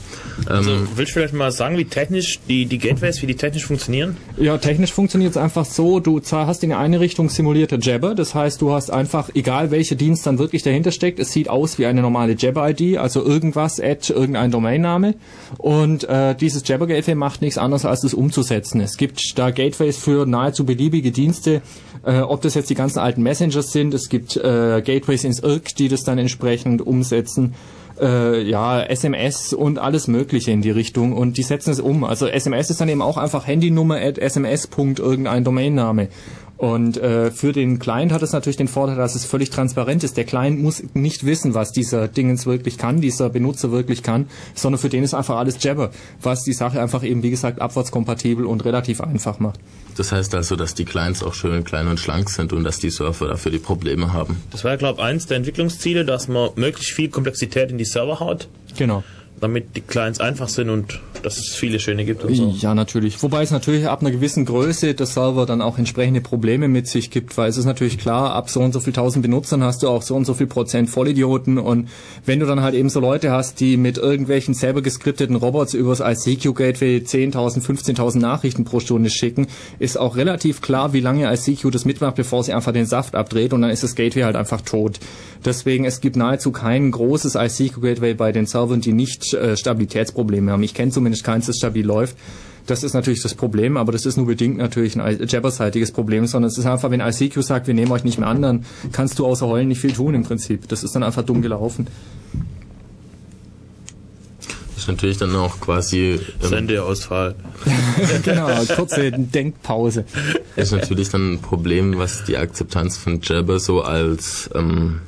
Also ähm, willst du vielleicht mal sagen, wie technisch die, die Gateways, wie die technisch funktionieren? Ja, technisch funktioniert es einfach so, du hast in eine Richtung simulierte Jabber, das heißt, du hast einfach, egal welcher Dienst dann wirklich dahinter steckt, es sieht aus wie eine normale Jabber-ID, also irgendwas, at irgendein Domainname und äh, dieses Jabber-Gateway macht nichts anderes, als das umzusetzen. Es gibt da Gateways für nahezu beliebige Dienste, äh, ob das jetzt die ganzen alten Messengers sind, es gibt äh, Gateways ins IRC, die das dann entsprechend umsetzen äh, ja, SMS und alles Mögliche in die Richtung und die setzen es um. Also SMS ist dann eben auch einfach Handynummer at sms. irgendein Domainname. Und äh, für den Client hat es natürlich den Vorteil, dass es völlig transparent ist. Der Client muss nicht wissen, was dieser Dingens wirklich kann, dieser Benutzer wirklich kann, sondern für den ist einfach alles Jabber, was die Sache einfach eben, wie gesagt, abwärtskompatibel und relativ einfach macht. Das heißt also, dass die Clients auch schön klein und schlank sind und dass die Surfer dafür die Probleme haben. Das war glaube ich, eins der Entwicklungsziele, dass man möglichst viel Komplexität in die Server haut. Genau damit die Clients einfach sind und dass es viele schöne gibt und so. Ja, natürlich. Wobei es natürlich ab einer gewissen Größe der Server dann auch entsprechende Probleme mit sich gibt, weil es ist natürlich klar, ab so und so viel tausend Benutzern hast du auch so und so viel Prozent Vollidioten und wenn du dann halt eben so Leute hast, die mit irgendwelchen selber geskripteten Robots übers ICQ-Gateway 10.000, 15.000 Nachrichten pro Stunde schicken, ist auch relativ klar, wie lange ICQ das mitmacht, bevor sie einfach den Saft abdreht und dann ist das Gateway halt einfach tot. Deswegen, es gibt nahezu kein großes ICQ-Gateway bei den Servern, die nicht Stabilitätsprobleme haben. Ich kenne zumindest keins, das stabil läuft. Das ist natürlich das Problem, aber das ist nur bedingt natürlich ein Jabberseitiges Problem, sondern es ist einfach, wenn ICQ sagt, wir nehmen euch nicht mehr an, dann kannst du außer heulen nicht viel tun im Prinzip. Das ist dann einfach dumm gelaufen. Das ist natürlich dann auch quasi... Ähm, Sendeausfall. <laughs> genau, kurze Denkpause. Das ist natürlich dann ein Problem, was die Akzeptanz von Jabber so als ähm,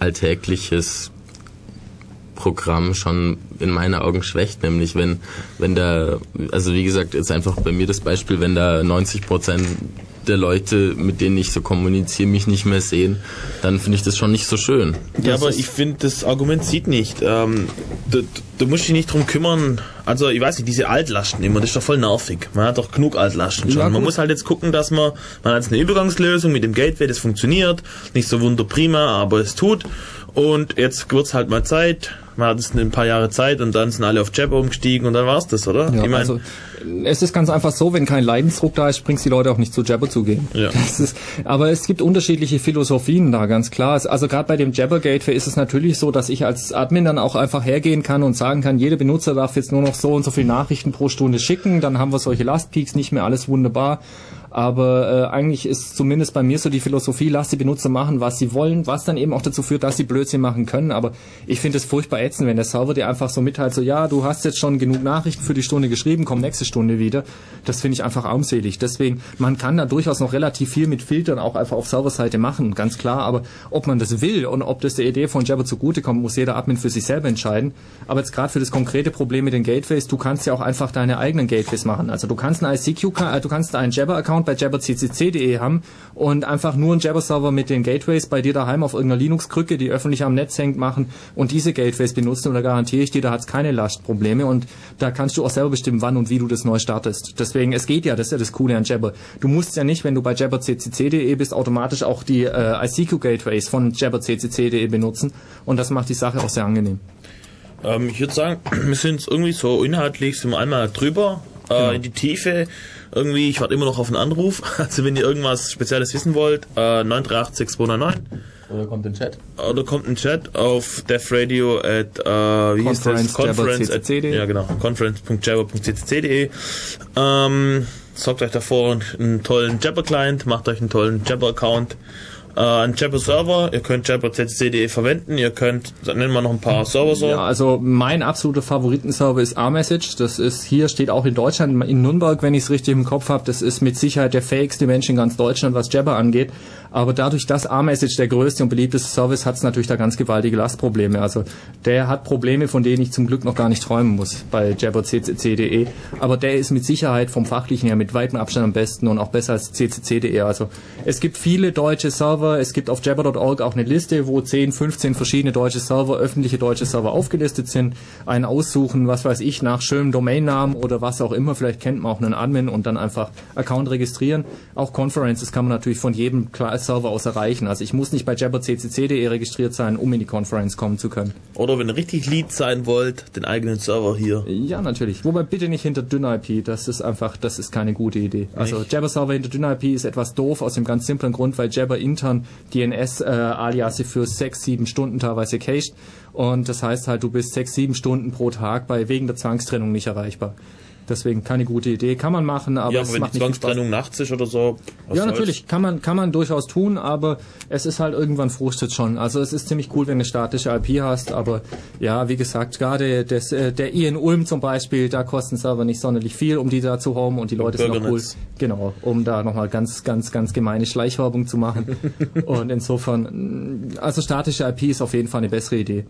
alltägliches Programm schon in meinen Augen schwächt, nämlich wenn, wenn da, also wie gesagt, jetzt einfach bei mir das Beispiel, wenn da 90 Prozent der Leute, mit denen ich so kommuniziere, mich nicht mehr sehen, dann finde ich das schon nicht so schön. Ja, das aber ich finde, das Argument sieht nicht. Ähm, du, du, musst dich nicht drum kümmern. Also, ich weiß nicht, diese Altlasten immer, das ist doch voll nervig. Man hat doch genug Altlasten schon. Ja, man muss halt jetzt gucken, dass man, man hat jetzt eine Übergangslösung mit dem Gateway, das funktioniert. Nicht so wunderprima, aber es tut. Und jetzt wird's halt mal Zeit. Man hat es ein paar Jahre Zeit und dann sind alle auf Jabber umgestiegen und dann war's das, oder? Ja, ich mein, also es ist ganz einfach so, wenn kein Leidensdruck da ist, bringt's die Leute auch nicht zu Jabber zu gehen. Ja. Ist, aber es gibt unterschiedliche Philosophien da, ganz klar. Also gerade bei dem Jabber Gateway ist es natürlich so, dass ich als Admin dann auch einfach hergehen kann und sagen kann, jeder Benutzer darf jetzt nur noch so und so viele Nachrichten pro Stunde schicken, dann haben wir solche Lastpeaks nicht mehr, alles wunderbar. Aber äh, eigentlich ist zumindest bei mir so die Philosophie, lass die Benutzer machen, was sie wollen, was dann eben auch dazu führt, dass sie Blödsinn machen können. Aber ich finde es furchtbar ätzend, wenn der Server dir einfach so mitteilt, so ja, du hast jetzt schon genug Nachrichten für die Stunde geschrieben, komm nächste Stunde wieder. Das finde ich einfach armselig. Deswegen, man kann da durchaus noch relativ viel mit Filtern auch einfach auf Serverseite machen, ganz klar. Aber ob man das will und ob das der Idee von Jabber zugutekommt, muss jeder Admin für sich selber entscheiden. Aber jetzt gerade für das konkrete Problem mit den Gateways, du kannst ja auch einfach deine eigenen Gateways machen. Also du kannst einen ICQ, äh, du kannst einen Jabber-Account bei jabberccc.de haben und einfach nur einen Jabber-Server mit den Gateways bei dir daheim auf irgendeiner Linux-Krücke, die öffentlich am Netz hängt, machen und diese Gateways benutzen und da garantiere ich dir, da hat es keine Lastprobleme und da kannst du auch selber bestimmen, wann und wie du das neu startest. Deswegen, es geht ja, das ist ja das Coole an Jabber. Du musst ja nicht, wenn du bei jabberccc.de bist, automatisch auch die äh, ICQ-Gateways von jabberccc.de benutzen und das macht die Sache auch sehr angenehm. Ähm, ich würde sagen, <clears throat> wir sind irgendwie so inhaltlich, sind wir einmal drüber, äh, Genau. in die Tiefe. Irgendwie, ich warte immer noch auf einen Anruf. <laughs> Also wenn ihr irgendwas Spezielles wissen wollt, äh, 9386299 Oder kommt in Chat? oder kommt ein Chat auf defradio at äh, wie hieß das? Conference at, ja genau conference.jabber.ccc.de ähm, sorgt euch davor einen tollen Jabber Client macht euch einen tollen Jabber Account äh, einen Jabber Server ihr könnt Jabber.ccc.de verwenden ihr könnt nennen wir noch ein paar Server so Ja, also mein absoluter Favoritenserver ist R-Message. Das ist hier steht auch in Deutschland, in Nürnberg, wenn ich es richtig im Kopf habe. Das ist mit Sicherheit der fähigste Mensch in ganz Deutschland, was Jabber angeht. Aber dadurch, dass R-Message der größte und beliebteste Service hat es natürlich da ganz gewaltige Lastprobleme. Also der hat Probleme, von denen ich zum Glück noch gar nicht träumen muss bei jabberccc.de. Aber der ist mit Sicherheit vom fachlichen her mit weitem Abstand am besten und auch besser als ccc.de. Also es gibt viele deutsche Server. Es gibt auf jabber.org auch eine Liste, wo 10, 15 verschiedene deutsche Server, öffentliche deutsche Server aufgelistet sind. Einen aussuchen, was weiß ich, nach schönem Domainnamen oder was auch immer. Vielleicht kennt man auch einen Admin und dann einfach Account registrieren. Auch Conferences kann man natürlich von jedem Kla- Server aus erreichen. Also ich muss nicht bei jabberccc.de registriert sein, um in die Conference kommen zu können. Oder wenn ihr richtig Lead sein wollt, den eigenen Server hier. Ja, natürlich. Wobei bitte nicht hinter DynIP. Das ist einfach, das ist keine gute Idee. Also Jabber Server hinter DynIP ist etwas doof aus dem ganz simplen Grund, weil Jabber intern DNS-Aliase für sechs, sieben Stunden teilweise cached. Und das heißt halt, du bist sechs, sieben Stunden pro Tag bei wegen der Zwangstrennung nicht erreichbar. Deswegen keine gute Idee. Kann man machen, aber ja, es aber wenn macht die. Zwangstrennung nachts ist oder so. Ja, natürlich, kann man, kann man durchaus tun, aber es ist halt irgendwann frustet schon. Also es ist ziemlich cool, wenn du eine statische IP hast, aber ja, wie gesagt, gerade das, äh, der I in Ulm zum Beispiel, da kosten Server nicht sonderlich viel, um die da zu haben und die Leute sind auch cool. Genau, um da nochmal ganz, ganz, ganz gemeine Schleichwerbung zu machen. <laughs> und insofern, also statische IP ist auf jeden Fall eine bessere Idee.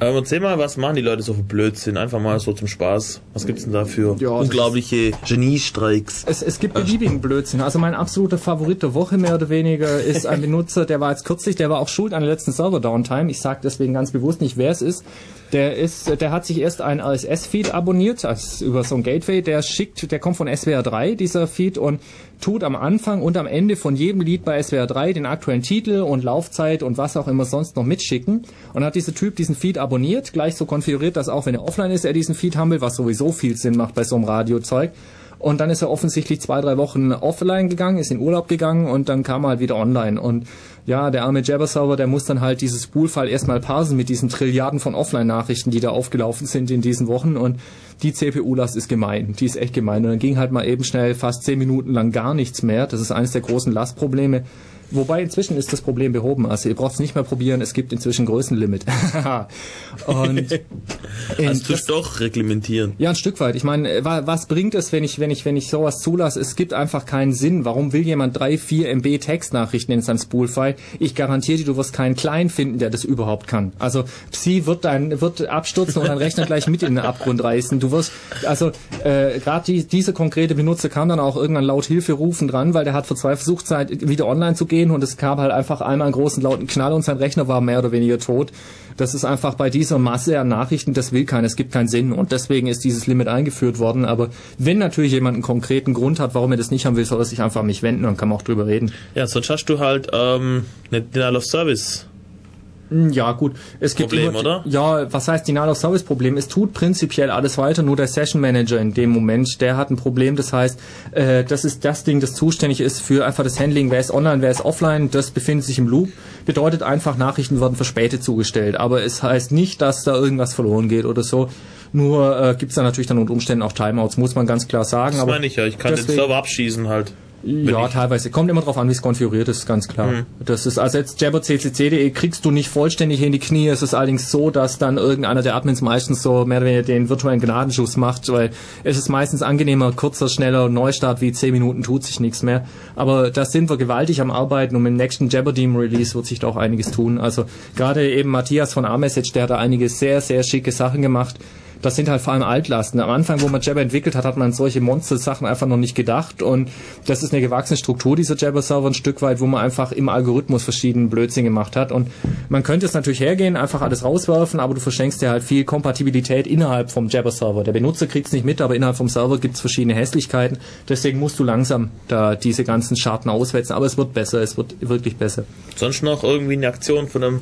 Ähm, erzähl mal, was machen die Leute so für Blödsinn? Einfach mal so zum Spaß. Was gibt's denn da für Ja, unglaubliche Geniestreiks? Es, es gibt beliebigen Blödsinn. Also mein absoluter Favorit der Woche mehr oder weniger ist ein <laughs> Benutzer, der war jetzt kürzlich, der war auch schuld an der letzten Server-Downtime. Ich sage deswegen ganz bewusst nicht, wer es ist. Der ist, der hat sich erst ein RSS-Feed abonniert, also über so ein Gateway. Der schickt, der kommt von SWR 3, dieser Feed, und tut am Anfang und am Ende von jedem Lied bei SWR 3 den aktuellen Titel und Laufzeit und was auch immer sonst noch mitschicken. Und hat dieser Typ diesen Feed abonniert, gleich so konfiguriert, dass auch wenn er offline ist, er diesen Feed haben will, was sowieso viel Sinn macht bei so einem Radiozeug. Und dann ist er offensichtlich zwei, drei Wochen offline gegangen, ist in Urlaub gegangen und dann kam er halt wieder online. Und ja, der arme Jabber-Server, der muss dann halt dieses Spool-File erstmal parsen mit diesen Trilliarden von Offline-Nachrichten, die da aufgelaufen sind in diesen Wochen. Und die CPU-Last ist gemein. Die ist echt gemein. Und dann ging halt mal eben schnell fast zehn Minuten lang gar nichts mehr. Das ist eines der großen Lastprobleme. Wobei inzwischen ist das Problem behoben. Also ihr braucht es nicht mehr probieren, es gibt inzwischen Größenlimit. <laughs> und Also tust doch reglementieren. ja, ein Stück weit. Ich meine, wa- was bringt es, wenn ich, wenn ich, wenn ich sowas zulasse? Es gibt einfach keinen Sinn. Warum will jemand drei, vier MB Textnachrichten in seinem Spool-File? Ich garantiere dir, du wirst keinen Kleinen finden, der das überhaupt kann. Also Psi wird dein, wird abstürzen und deinen Rechner gleich mit in den Abgrund reißen. Du wirst, also äh, gerade die, dieser konkrete Benutzer kam dann auch irgendwann laut Hilfe rufen dran, weil der hat vor zwei Versuchszeit wieder online zu gehen und es gab halt einfach einmal einen großen lauten Knall und sein Rechner war mehr oder weniger tot. Das ist einfach bei dieser Masse an Nachrichten, das will keiner, es gibt keinen Sinn und deswegen ist dieses Limit eingeführt worden. Aber wenn natürlich jemand einen konkreten Grund hat, warum er das nicht haben will, soll er sich einfach an wenden und kann man auch drüber reden. Ja, sonst hast du halt ähm, eine Denial of Service Ja, gut. Es gibt Problem, immer, oder? Ja, was heißt Denial of Service Problem? Es tut prinzipiell alles weiter, nur der Session Manager in dem Moment, der hat ein Problem. Das heißt, äh, das ist das Ding, das zuständig ist für einfach das Handling, wer ist online, wer ist offline, das befindet sich im Loop. Bedeutet einfach, Nachrichten werden verspätet zugestellt. Aber es heißt nicht, dass da irgendwas verloren geht oder so. Nur äh, gibt es da natürlich dann unter Umständen auch Timeouts, muss man ganz klar sagen. Das aber meine ich ja, ich kann den deswegen- Server abschießen halt. Ja, ich- teilweise. Kommt immer drauf an, wie es konfiguriert ist, ganz klar. Das ist, also jetzt jabberccc.de kriegst du nicht vollständig in die Knie. Es ist allerdings so, dass dann irgendeiner der Admins meistens so mehr oder weniger den virtuellen Gnadenschuss macht, weil es ist meistens angenehmer, kurzer, schneller Neustart wie 10 Minuten tut sich nichts mehr. Aber da sind wir gewaltig am Arbeiten und mit dem nächsten Jabberdeam Release wird sich da auch einiges tun. Also gerade eben Matthias von A-Message, der hat da einige sehr, sehr schicke Sachen gemacht. Das sind halt vor allem Altlasten. Am Anfang, wo man Jabber entwickelt hat, hat man an solche Monster-Sachen einfach noch nicht gedacht. Und das ist eine gewachsene Struktur dieser Jabber-Server ein Stück weit, wo man einfach im Algorithmus verschiedenen Blödsinn gemacht hat. Und man könnte es natürlich hergehen, einfach alles rauswerfen, aber du verschenkst dir halt viel Kompatibilität innerhalb vom Jabber-Server. Der Benutzer kriegt es nicht mit, aber innerhalb vom Server gibt es verschiedene Hässlichkeiten. Deswegen musst du langsam da diese ganzen Scharten auswetzen. Aber es wird besser, es wird wirklich besser. Sonst noch irgendwie eine Aktion von einem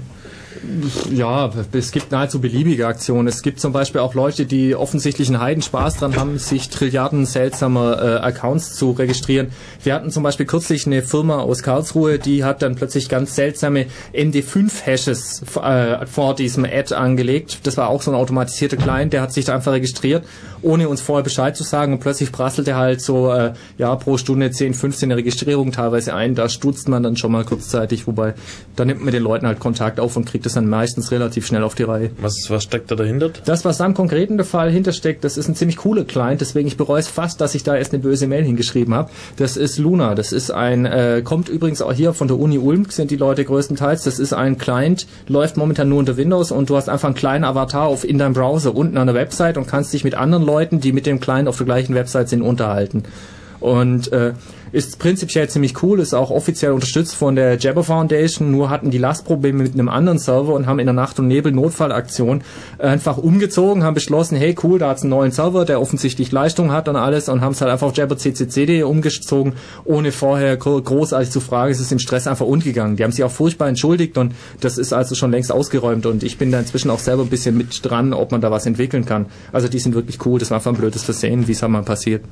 Ja, es gibt nahezu beliebige Aktionen. Es gibt zum Beispiel auch Leute, die offensichtlich einen Heidenspaß dran haben, sich Trilliarden seltsamer äh, Accounts zu registrieren. Wir hatten zum Beispiel kürzlich eine Firma aus Karlsruhe, die hat dann plötzlich ganz seltsame MD5-Hashes äh, vor diesem Ad angelegt. Das war auch so ein automatisierter Client, der hat sich da einfach registriert, ohne uns vorher Bescheid zu sagen und plötzlich prasselte halt so äh, ja pro Stunde 10, 15 Registrierungen teilweise ein. Da stutzt man dann schon mal kurzzeitig, wobei da nimmt man mit den Leuten halt Kontakt auf und kriegt das dann meistens relativ schnell auf die Reihe. Was, was steckt da dahinter? Das, was da im konkreten Fall hintersteckt, das ist ein ziemlich cooler Client, deswegen ich bereue es fast, dass ich da erst eine böse Mail hingeschrieben habe. Das ist Luna, das ist ein, äh, kommt übrigens auch hier von der Uni Ulm, sind die Leute größtenteils. Das ist ein Client, läuft momentan nur unter Windows und du hast einfach einen kleinen Avatar auf in deinem Browser unten an der Website und kannst dich mit anderen Leuten, die mit dem Client auf der gleichen Website sind, unterhalten. Und äh, ist prinzipiell ziemlich cool, ist auch offiziell unterstützt von der Jabber Foundation, nur hatten die Lastprobleme mit einem anderen Server und haben in der Nacht- und Nebel-Notfallaktion einfach umgezogen, haben beschlossen, hey cool, da hat's einen neuen Server, der offensichtlich Leistung hat und alles und haben es halt einfach auf jabberccc.de umgezogen, ohne vorher gro- großartig zu fragen, es ist im Stress einfach untergegangen. Die haben sich auch furchtbar entschuldigt und das ist also schon längst ausgeräumt und ich bin da inzwischen auch selber ein bisschen mit dran, ob man da was entwickeln kann. Also die sind wirklich cool, das war einfach ein blödes Versehen, wie es halt mal passiert.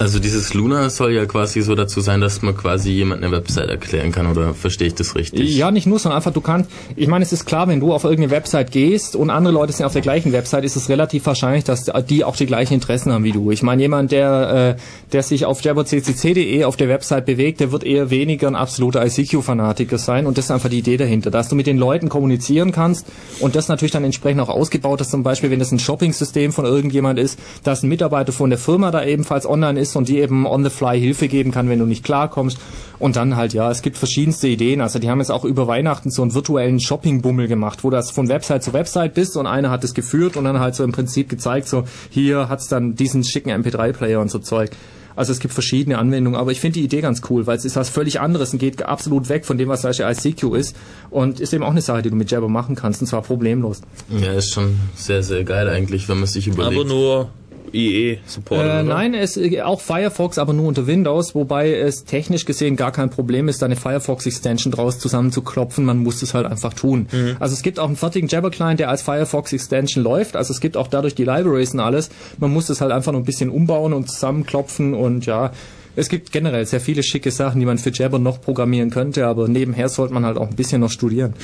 Also dieses Luna soll ja quasi so dazu sein, dass man quasi jemand eine Website erklären kann, oder verstehe ich das richtig? Ja, nicht nur, sondern einfach du kannst, ich meine, es ist klar, wenn du auf irgendeine Website gehst und andere Leute sind auf der gleichen Website, ist es relativ wahrscheinlich, dass die auch die gleichen Interessen haben wie du. Ich meine, jemand, der, äh, der sich auf jabberccc.de auf der Website bewegt, der wird eher weniger ein absoluter ICQ-Fanatiker sein und das ist einfach die Idee dahinter, dass du mit den Leuten kommunizieren kannst und das natürlich dann entsprechend auch ausgebaut ist, zum Beispiel, wenn das ein Shopping-System von irgendjemand ist, dass ein Mitarbeiter von der Firma da ebenfalls online ist und die eben on the fly Hilfe geben kann, wenn du nicht klarkommst. Und dann halt, ja, es gibt verschiedenste Ideen. Also die haben jetzt auch über Weihnachten so einen virtuellen Shopping-Bummel gemacht, wo du das von Website zu Website bist und einer hat es geführt und dann halt so im Prinzip gezeigt, so hier hat's dann diesen schicken MP3-Player und so Zeug. Also es gibt verschiedene Anwendungen, aber ich finde die Idee ganz cool, weil es ist was völlig anderes und geht absolut weg von dem, was Beispiel ICQ ist und ist eben auch eine Sache, die du mit Jabber machen kannst und zwar problemlos. Ja, ist schon sehr, sehr geil eigentlich, wenn man sich überlegt. Aber nur IE supportet, Äh, nein, es äh, auch Firefox, aber nur unter Windows, wobei es technisch gesehen gar kein Problem ist, da eine Firefox Extension draus zusammenzuklopfen. Man muss es halt einfach tun. Also es gibt auch einen fertigen Jabber Client, der als Firefox Extension läuft. Also es gibt auch dadurch die Libraries und alles. Man muss es halt einfach nur ein bisschen umbauen und zusammenklopfen und ja. Es gibt generell sehr viele schicke Sachen, die man für Jabber noch programmieren könnte, aber nebenher sollte man halt auch ein bisschen noch studieren.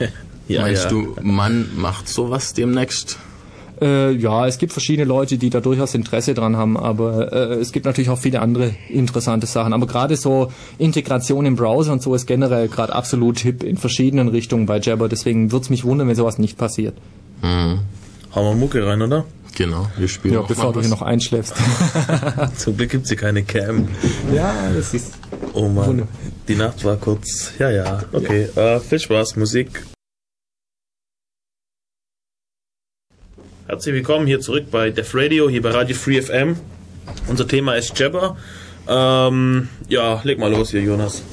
<laughs> ja, Meinst ja. du, man macht sowas demnächst? Äh, ja, es gibt verschiedene Leute, die da durchaus Interesse dran haben, aber äh, es gibt natürlich auch viele andere interessante Sachen. Aber gerade so Integration im Browser und so ist generell gerade absolut hip in verschiedenen Richtungen bei Jabber. Deswegen würde es mich wundern, wenn sowas nicht passiert. Mhm. Hauen wir Mucke rein, oder? Genau, wir spielen Ja, auch bevor du hier noch einschläfst. <laughs> Zum Glück gibt's hier keine Cam. ja, das ist. Oh Mann, Wunderbar. die Nacht war kurz. Ja, ja, okay. Äh, viel Spaß, Musik. Herzlich willkommen hier zurück bei Def Radio, hier bei Radio Free FM. Unser Thema ist Jabber. Ähm, ja, leg mal los hier, Jonas.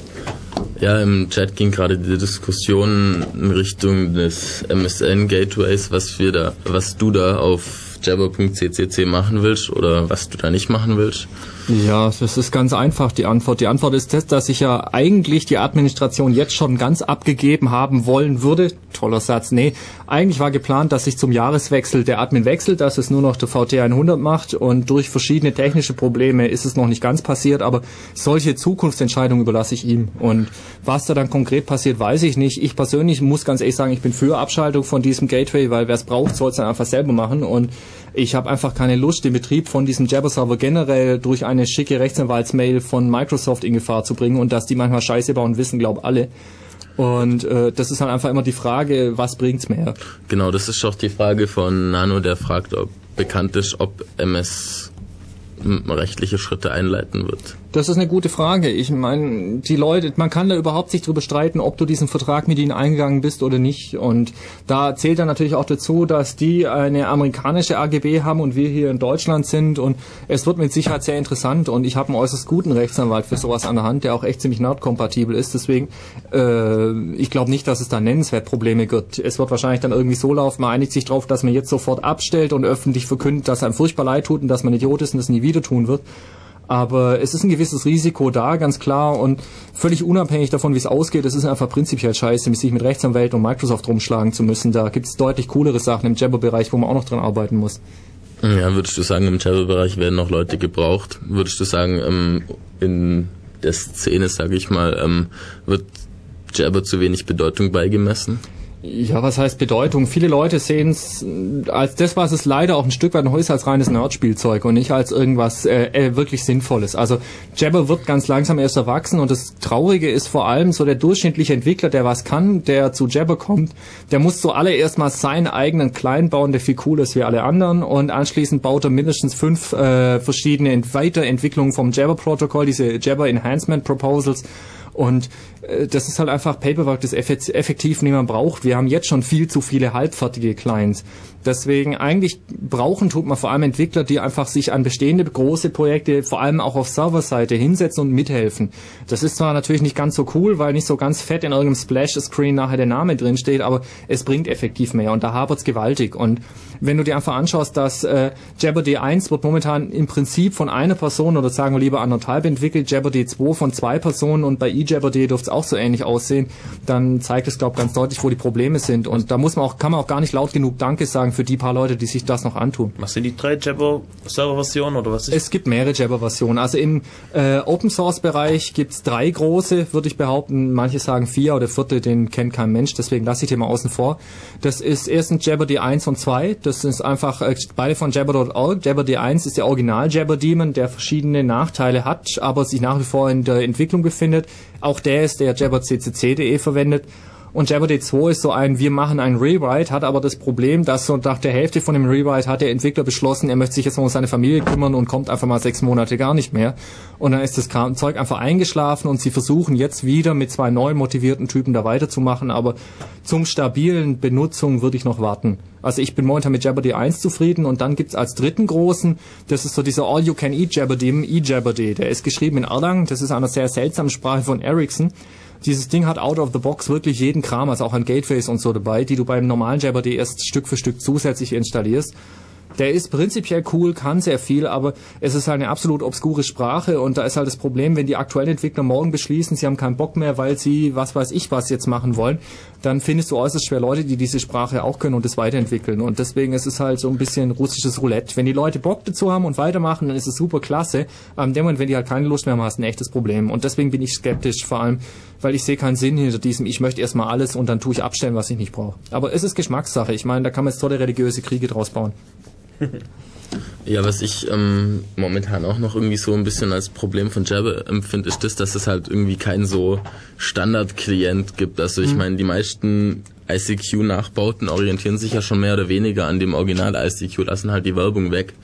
Ja, im Chat ging gerade die Diskussion in Richtung des MSN Gateways, was wir da, was du da auf jabber.ccc machen willst oder was du da nicht machen willst. Ja, das ist ganz einfach die Antwort. Die Antwort ist das, dass ich ja eigentlich die Administration jetzt schon ganz abgegeben haben wollen würde. Toller Satz. Nee, eigentlich war geplant, dass sich zum Jahreswechsel der Admin wechselt, dass es nur noch der VT 100 macht und durch verschiedene technische Probleme ist es noch nicht ganz passiert, aber solche Zukunftsentscheidungen überlasse ich ihm. Und was da dann konkret passiert, weiß ich nicht. Ich persönlich muss ganz ehrlich sagen, ich bin für Abschaltung von diesem Gateway, weil wer es braucht, soll es dann einfach selber machen und ich habe einfach keine Lust, den Betrieb von diesem Jabber-Server generell durch eine schicke Rechtsanwaltsmail von Microsoft in Gefahr zu bringen und dass die manchmal Scheiße bauen, wissen, glaub alle. Und äh, das ist halt einfach immer die Frage, was bringt's mehr? Genau, das ist auch die Frage von Nano, der fragt, ob bekannt ist, ob MS rechtliche Schritte einleiten wird. Das ist eine gute Frage. Ich meine, die Leute, man kann da überhaupt nicht drüber streiten, ob du diesen Vertrag mit ihnen eingegangen bist oder nicht. Und da zählt dann natürlich auch dazu, dass die eine amerikanische AGB haben und wir hier in Deutschland sind. Und es wird mit Sicherheit sehr interessant. Und ich habe einen äußerst guten Rechtsanwalt für sowas an der Hand, der auch echt ziemlich nerdkompatibel ist. Deswegen, äh, ich glaube nicht, dass es da nennenswert Probleme gibt. Es wird wahrscheinlich dann irgendwie so laufen, man einigt sich darauf, dass man jetzt sofort abstellt und öffentlich verkündet, dass einem furchtbar leid tut und dass man Idiot ist und das nie wieder tun wird. Aber es ist ein gewisses Risiko da, ganz klar. Und völlig unabhängig davon, wie es ausgeht, es ist einfach prinzipiell scheiße, sich mit Rechtsanwälten und Microsoft rumschlagen zu müssen. Da gibt es deutlich coolere Sachen im Jabber-Bereich, wo man auch noch dran arbeiten muss. Ja, würdest du sagen, im Jabber-Bereich werden noch Leute gebraucht? Würdest du sagen, ähm, in der Szene, sage ich mal, ähm, wird Jabber zu wenig Bedeutung beigemessen? Ja, was heißt Bedeutung? Viele Leute sehen es als das, was es leider auch ein Stück weit noch ist, als reines Nerdspielzeug und nicht als irgendwas äh, äh, wirklich Sinnvolles. Also Jabber wird ganz langsam erst erwachsen und das Traurige ist vor allem so der durchschnittliche Entwickler, der was kann, der zu Jabber kommt, der muss zuallererst mal seinen eigenen Klein bauen, der viel cooler ist wie alle anderen und anschließend baut er mindestens fünf äh, verschiedene Weiterentwicklungen vom Jabber-Protokoll, diese Jabber Enhancement Proposals und das ist halt einfach Paperwork, das effektiv niemand braucht. Wir haben jetzt schon viel zu viele halbfertige Clients. Deswegen eigentlich brauchen tut man vor allem Entwickler, die einfach sich an bestehende große Projekte, vor allem auch auf Serverseite, hinsetzen und mithelfen. Das ist zwar natürlich nicht ganz so cool, weil nicht so ganz fett in irgendeinem Splash-Screen nachher der Name drin steht, aber es bringt effektiv mehr und da hapert's gewaltig. Und wenn du dir einfach anschaust, dass äh, Jeopardy 1 wird momentan im Prinzip von einer Person oder sagen wir lieber anderthalb entwickelt, Jeopardy 2 von zwei Personen und bei eJeopardy dürfte es auch so ähnlich aussehen, dann zeigt es, glaube ich, ganz deutlich, wo die Probleme sind. Und da muss man auch, kann man auch gar nicht laut genug Danke sagen für die paar Leute, die sich das noch antun. Was sind die drei Jabber-Server-Versionen oder was? Es gibt mehrere Jabber-Versionen. Also im äh, Open-Source-Bereich gibt's drei große, würde ich behaupten. Manche sagen vier oder vierte, den kennt kein Mensch, deswegen lasse ich den mal außen vor. Das ist erstens Jeopardy 1 und 2. Das ist einfach äh, beide von Jabber.org. Jeopardy 1 ist der Original Jabber Demon, der verschiedene Nachteile hat, aber sich nach wie vor in der Entwicklung befindet. Auch der ist der jabberccc.de verwendet. Und Jeopardy 2 ist so ein, wir machen ein Rewrite, hat aber das Problem, dass so nach der Hälfte von dem Rewrite hat der Entwickler beschlossen, er möchte sich jetzt mal um seine Familie kümmern und kommt einfach mal sechs Monate gar nicht mehr. Und dann ist das Zeug einfach eingeschlafen und sie versuchen jetzt wieder mit zwei neu motivierten Typen da weiterzumachen, aber zum stabilen Benutzung würde ich noch warten. Also ich bin momentan mit Jeopardy 1 zufrieden und dann gibt's als dritten großen, das ist so dieser All-You-Can-Eat Jeopardy, E-Jeopardy. Der ist geschrieben in Erlang, das ist eine sehr seltsame Sprache von Ericsson dieses Ding hat out of the box wirklich jeden Kram, also auch ein Gateways und so dabei, die du beim normalen Jeopardy erst Stück für Stück zusätzlich installierst. Der ist prinzipiell cool, kann sehr viel, aber es ist halt eine absolut obskure Sprache und da ist halt das Problem, wenn die aktuellen Entwickler morgen beschließen, sie haben keinen Bock mehr, weil sie was weiß ich was jetzt machen wollen, dann findest du äußerst schwer Leute, die diese Sprache auch können und das weiterentwickeln. Und deswegen ist es halt so ein bisschen russisches Roulette. Wenn die Leute Bock dazu haben und weitermachen, dann ist es super klasse. Aber in dem Moment, wenn die halt keine Lust mehr haben, hast du ein echtes Problem. Und deswegen bin ich skeptisch, vor allem, weil ich sehe keinen Sinn hinter diesem, ich möchte erstmal alles und dann tue ich abstellen, was ich nicht brauche. Aber es ist Geschmackssache. Ich meine, da kann man jetzt tolle religiöse Kriege draus bauen. <laughs> Ja, was ich ähm, momentan auch noch irgendwie so ein bisschen als Problem von Jabber empfinde, ist das, dass es halt irgendwie keinen so Standard-Klient gibt. Also ich mhm. meine, die meisten ICQ-Nachbauten orientieren sich ja schon mehr oder weniger an dem Original-ICQ, lassen halt die Werbung weg.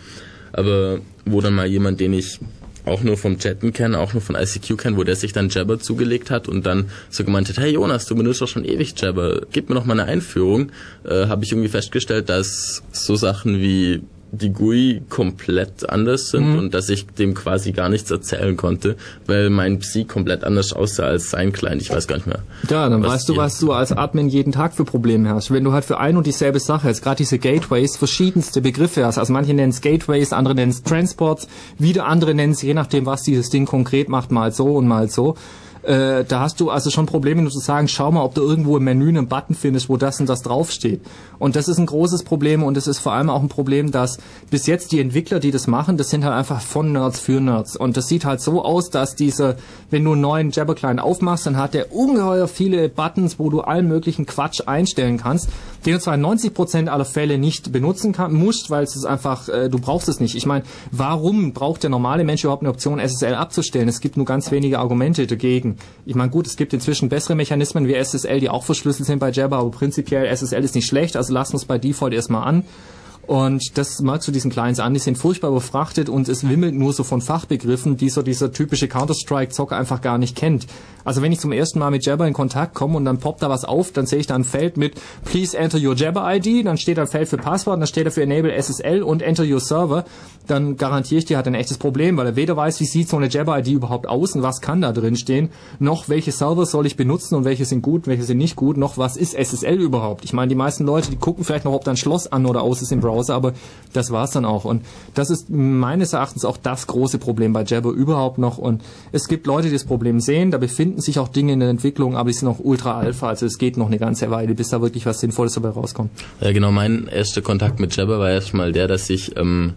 Aber wo dann mal jemand, den ich auch nur vom Chatten kenne, auch nur von ICQ kenne, wo der sich dann Jabber zugelegt hat und dann so gemeint hat, hey Jonas, du benutzt doch schon ewig Jabber, gib mir noch mal eine Einführung, äh, habe ich irgendwie festgestellt, dass so Sachen wie die GUI komplett anders sind mhm. und dass ich dem quasi gar nichts erzählen konnte, weil mein Psi komplett anders aussah als sein Client. Ich weiß gar nicht mehr. Ja, dann weißt du, was du als Admin jeden Tag für Probleme hast. Wenn du halt für ein und dieselbe Sache, jetzt gerade diese Gateways, verschiedenste Begriffe hast. Also manche nennen es Gateways, andere nennen es Transports, wieder andere nennen es je nachdem, was dieses Ding konkret macht, mal so und mal so. Äh, da hast du also schon Probleme, nur zu sagen, schau mal, ob du irgendwo im Menü einen Button findest, wo das und das draufsteht. Und das ist ein großes Problem und es ist vor allem auch ein Problem, dass bis jetzt die Entwickler, die das machen, das sind halt einfach von Nerds für Nerds. Und das sieht halt so aus, dass diese, wenn du einen neuen Jabber Client aufmachst, dann hat der ungeheuer viele Buttons, wo du allen möglichen Quatsch einstellen kannst, den du zwar in 90% aller Fälle nicht benutzen kann, musst, weil es ist einfach, äh, du brauchst es nicht. Ich meine, warum braucht der normale Mensch überhaupt eine Option, SSL abzustellen? Es gibt nur ganz wenige Argumente dagegen. Ich meine, gut, es gibt inzwischen bessere Mechanismen wie SSL, die auch verschlüsselt sind bei Jabber, aber prinzipiell SSL ist nicht schlecht, also lassen wir es bei Default erstmal an. Und das merkst du diesen Clients an, die sind furchtbar überfrachtet und es wimmelt nur so von Fachbegriffen, die so dieser typische Counter-Strike-Zocker einfach gar nicht kennt. Also wenn ich zum ersten Mal mit Jabber in Kontakt komme und dann poppt da was auf, dann sehe ich da ein Feld mit Please enter your Jabber ID, dann steht da ein Feld für Passwort, dann steht da für Enable SSL und enter your server, dann garantiere ich dir, hat ein echtes Problem, weil er weder weiß, wie sieht so eine Jabber ID überhaupt aus und was kann da drin stehen, noch welche Server soll ich benutzen und welche sind gut, welche sind nicht gut, noch was ist SSL überhaupt. Ich meine, die meisten Leute, die gucken vielleicht noch, ob da ein Schloss an oder aus ist im Browser, aber das war's dann auch. Und das ist meines Erachtens auch das große Problem bei Jabber überhaupt noch. Und es gibt Leute, die das Problem sehen, da befinden sich auch Dinge in der Entwicklung, aber die sind noch ultra alpha, also es geht noch eine ganze Weile, bis da wirklich was Sinnvolles dabei rauskommt. Ja, genau, mein erster Kontakt mit Jabber war erstmal der, dass ich ähm,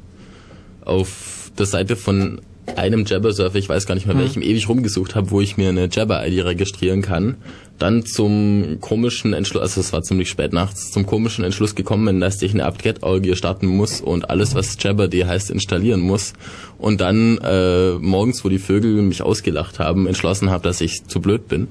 auf der Seite von einem Jabber-Surfer, ich weiß gar nicht mehr mhm. welchem, ewig rumgesucht habe, wo ich mir eine Jabber-ID registrieren kann. Dann zum komischen Entschluss, also es war ziemlich spät nachts, zum komischen Entschluss gekommen bin, dass ich eine apt-get-Orgie starten muss und alles, was Jabber.d heißt, installieren muss. Und dann äh, morgens, wo die Vögel mich ausgelacht haben, entschlossen habe, dass ich zu blöd bin.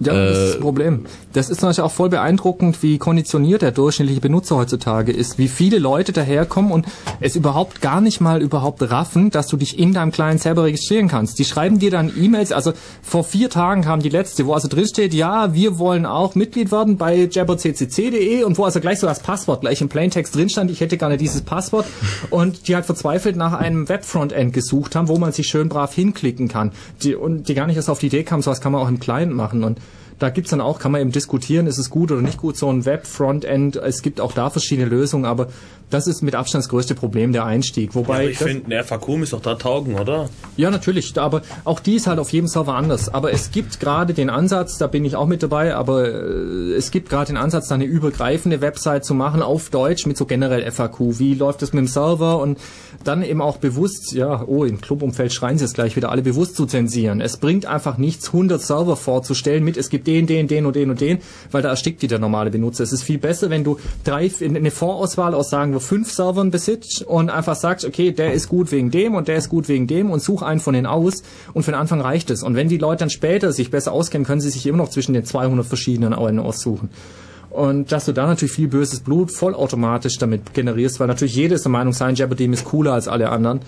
Ja, das ist das äh, Problem. Das ist natürlich auch voll beeindruckend, wie konditioniert der durchschnittliche Benutzer heutzutage ist, wie viele Leute daherkommen und es überhaupt gar nicht mal überhaupt raffen, dass du dich in deinem Client selber registrieren kannst. Die schreiben dir dann E-Mails, also vor vier Tagen kam die letzte, wo also drin steht, ja, wir wollen auch Mitglied werden bei jabberccc.de und wo also gleich so das Passwort gleich im Plaintext drin stand, ich hätte gerne dieses Passwort und die halt verzweifelt nach einem Webfrontend gesucht haben, wo man sich schön brav hinklicken kann. Die, und die gar nicht erst auf die Idee kam, sowas kann man auch im Client machen und da gibt's dann auch, kann man eben diskutieren, ist es gut oder nicht gut, so ein Web-Frontend. Es gibt auch da verschiedene Lösungen, aber das ist mit Abstand das größte Problem, der Einstieg. Wobei ja, ich finde, eine FAQ muss doch da taugen, oder? Ja, natürlich, aber auch die ist halt auf jedem Server anders. Aber es gibt gerade den Ansatz, da bin ich auch mit dabei, aber äh, es gibt gerade den Ansatz, da eine übergreifende Website zu machen auf Deutsch mit so generell FAQ. Wie läuft es mit dem Server und dann eben auch bewusst, ja, oh, im Clubumfeld schreien sie es gleich wieder alle bewusst zu zensieren. Es bringt einfach nichts, 100 Server vorzustellen mit, es gibt den, den, den und den und den, weil da erstickt die der normale Benutzer. Es ist viel besser, wenn du drei, eine Vorauswahl aus, sagen wir, fünf Servern besitzt und einfach sagst, okay, der ist gut wegen dem und der ist gut wegen dem und such einen von denen aus und für den Anfang reicht es. Und wenn die Leute dann später sich besser auskennen, können sie sich immer noch zwischen den 200 verschiedenen aussuchen. Und dass du da natürlich viel böses Blut vollautomatisch damit generierst, weil natürlich jeder ist der Meinung, sein Jabberdeem ist cooler als alle anderen.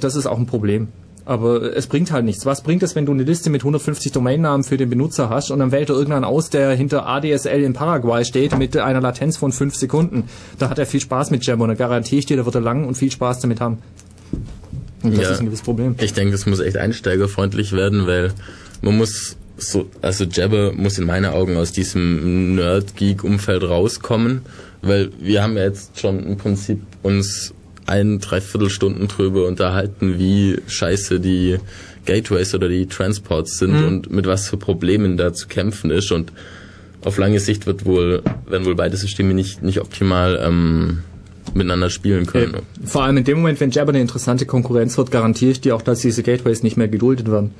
Das ist auch ein Problem. Aber es bringt halt nichts. Was bringt es, wenn du eine Liste mit 150 Domainnamen für den Benutzer hast und dann wählt er irgendwann aus, der hinter ADSL in Paraguay steht mit einer Latenz von 5 Sekunden. Da hat er viel Spaß mit Jabber und da garantiere ich dir, da wird er lang und viel Spaß damit haben. Und das ja, ist ein gewisses Problem. Ich denke, es muss echt einsteigerfreundlich werden, weil man muss so, also Jabber muss in meinen Augen aus diesem Nerd-Geek-Umfeld rauskommen, weil wir haben ja jetzt schon im Prinzip uns ein, dreiviertel Stunden drüber unterhalten, wie scheiße die Gateways oder die Transports sind mhm. und mit was für Problemen da zu kämpfen ist und auf lange Sicht wird wohl, werden wohl beide Systeme nicht, nicht optimal ähm, miteinander spielen können. Ja. Vor allem in dem Moment, wenn Jabber eine interessante Konkurrenz wird, garantiere ich dir auch, dass diese Gateways nicht mehr geduldet werden.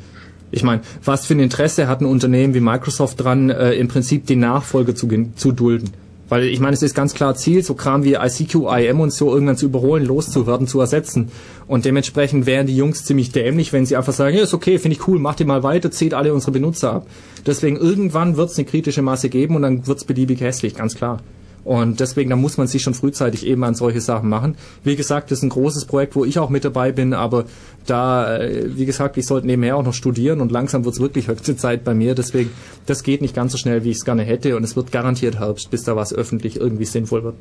Ich meine, was für ein Interesse hat ein Unternehmen wie Microsoft dran, äh, im Prinzip die Nachfolge zu, zu dulden? Weil ich meine, es ist ganz klar Ziel, so Kram wie ICQ, IM und so irgendwann zu überholen, loszuwerden, zu ersetzen. Und dementsprechend wären die Jungs ziemlich dämlich, wenn sie einfach sagen, ja, ist okay, finde ich cool, macht ihr mal weiter, zählt alle unsere Benutzer ab. Deswegen irgendwann wird es eine kritische Masse geben und dann wird es beliebig hässlich, ganz klar. Und deswegen, da muss man sich schon frühzeitig eben an solche Sachen machen. Wie gesagt, das ist ein großes Projekt, wo ich auch mit dabei bin, aber da, äh, wie gesagt, ich sollte nebenher auch noch studieren und langsam wird es wirklich höchste Zeit bei mir. Deswegen, das geht nicht ganz so schnell, wie ich es gerne hätte und es wird garantiert Herbst, bis da was öffentlich irgendwie sinnvoll wird.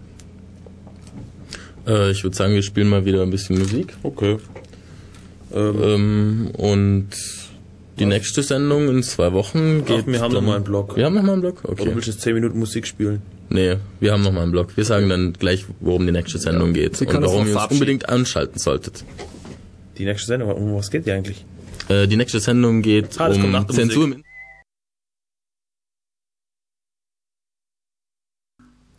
Äh, ich würde sagen, wir spielen mal wieder ein bisschen Musik. Okay. Ähm, Ähm, und die nächste Sendung in zwei Wochen geht. Ach, wir haben dann- noch mal einen Block. Wir haben noch mal einen Block? Oder Okay. willst du jetzt 10 Minuten Musik spielen? Nee, wir haben noch mal einen Block. Wir sagen dann gleich, worum die nächste Sendung geht Wir und warum ihr uns unbedingt anschalten solltet. Die nächste Sendung, um was geht die eigentlich? Äh, die nächste Sendung geht Ah, um Zensur.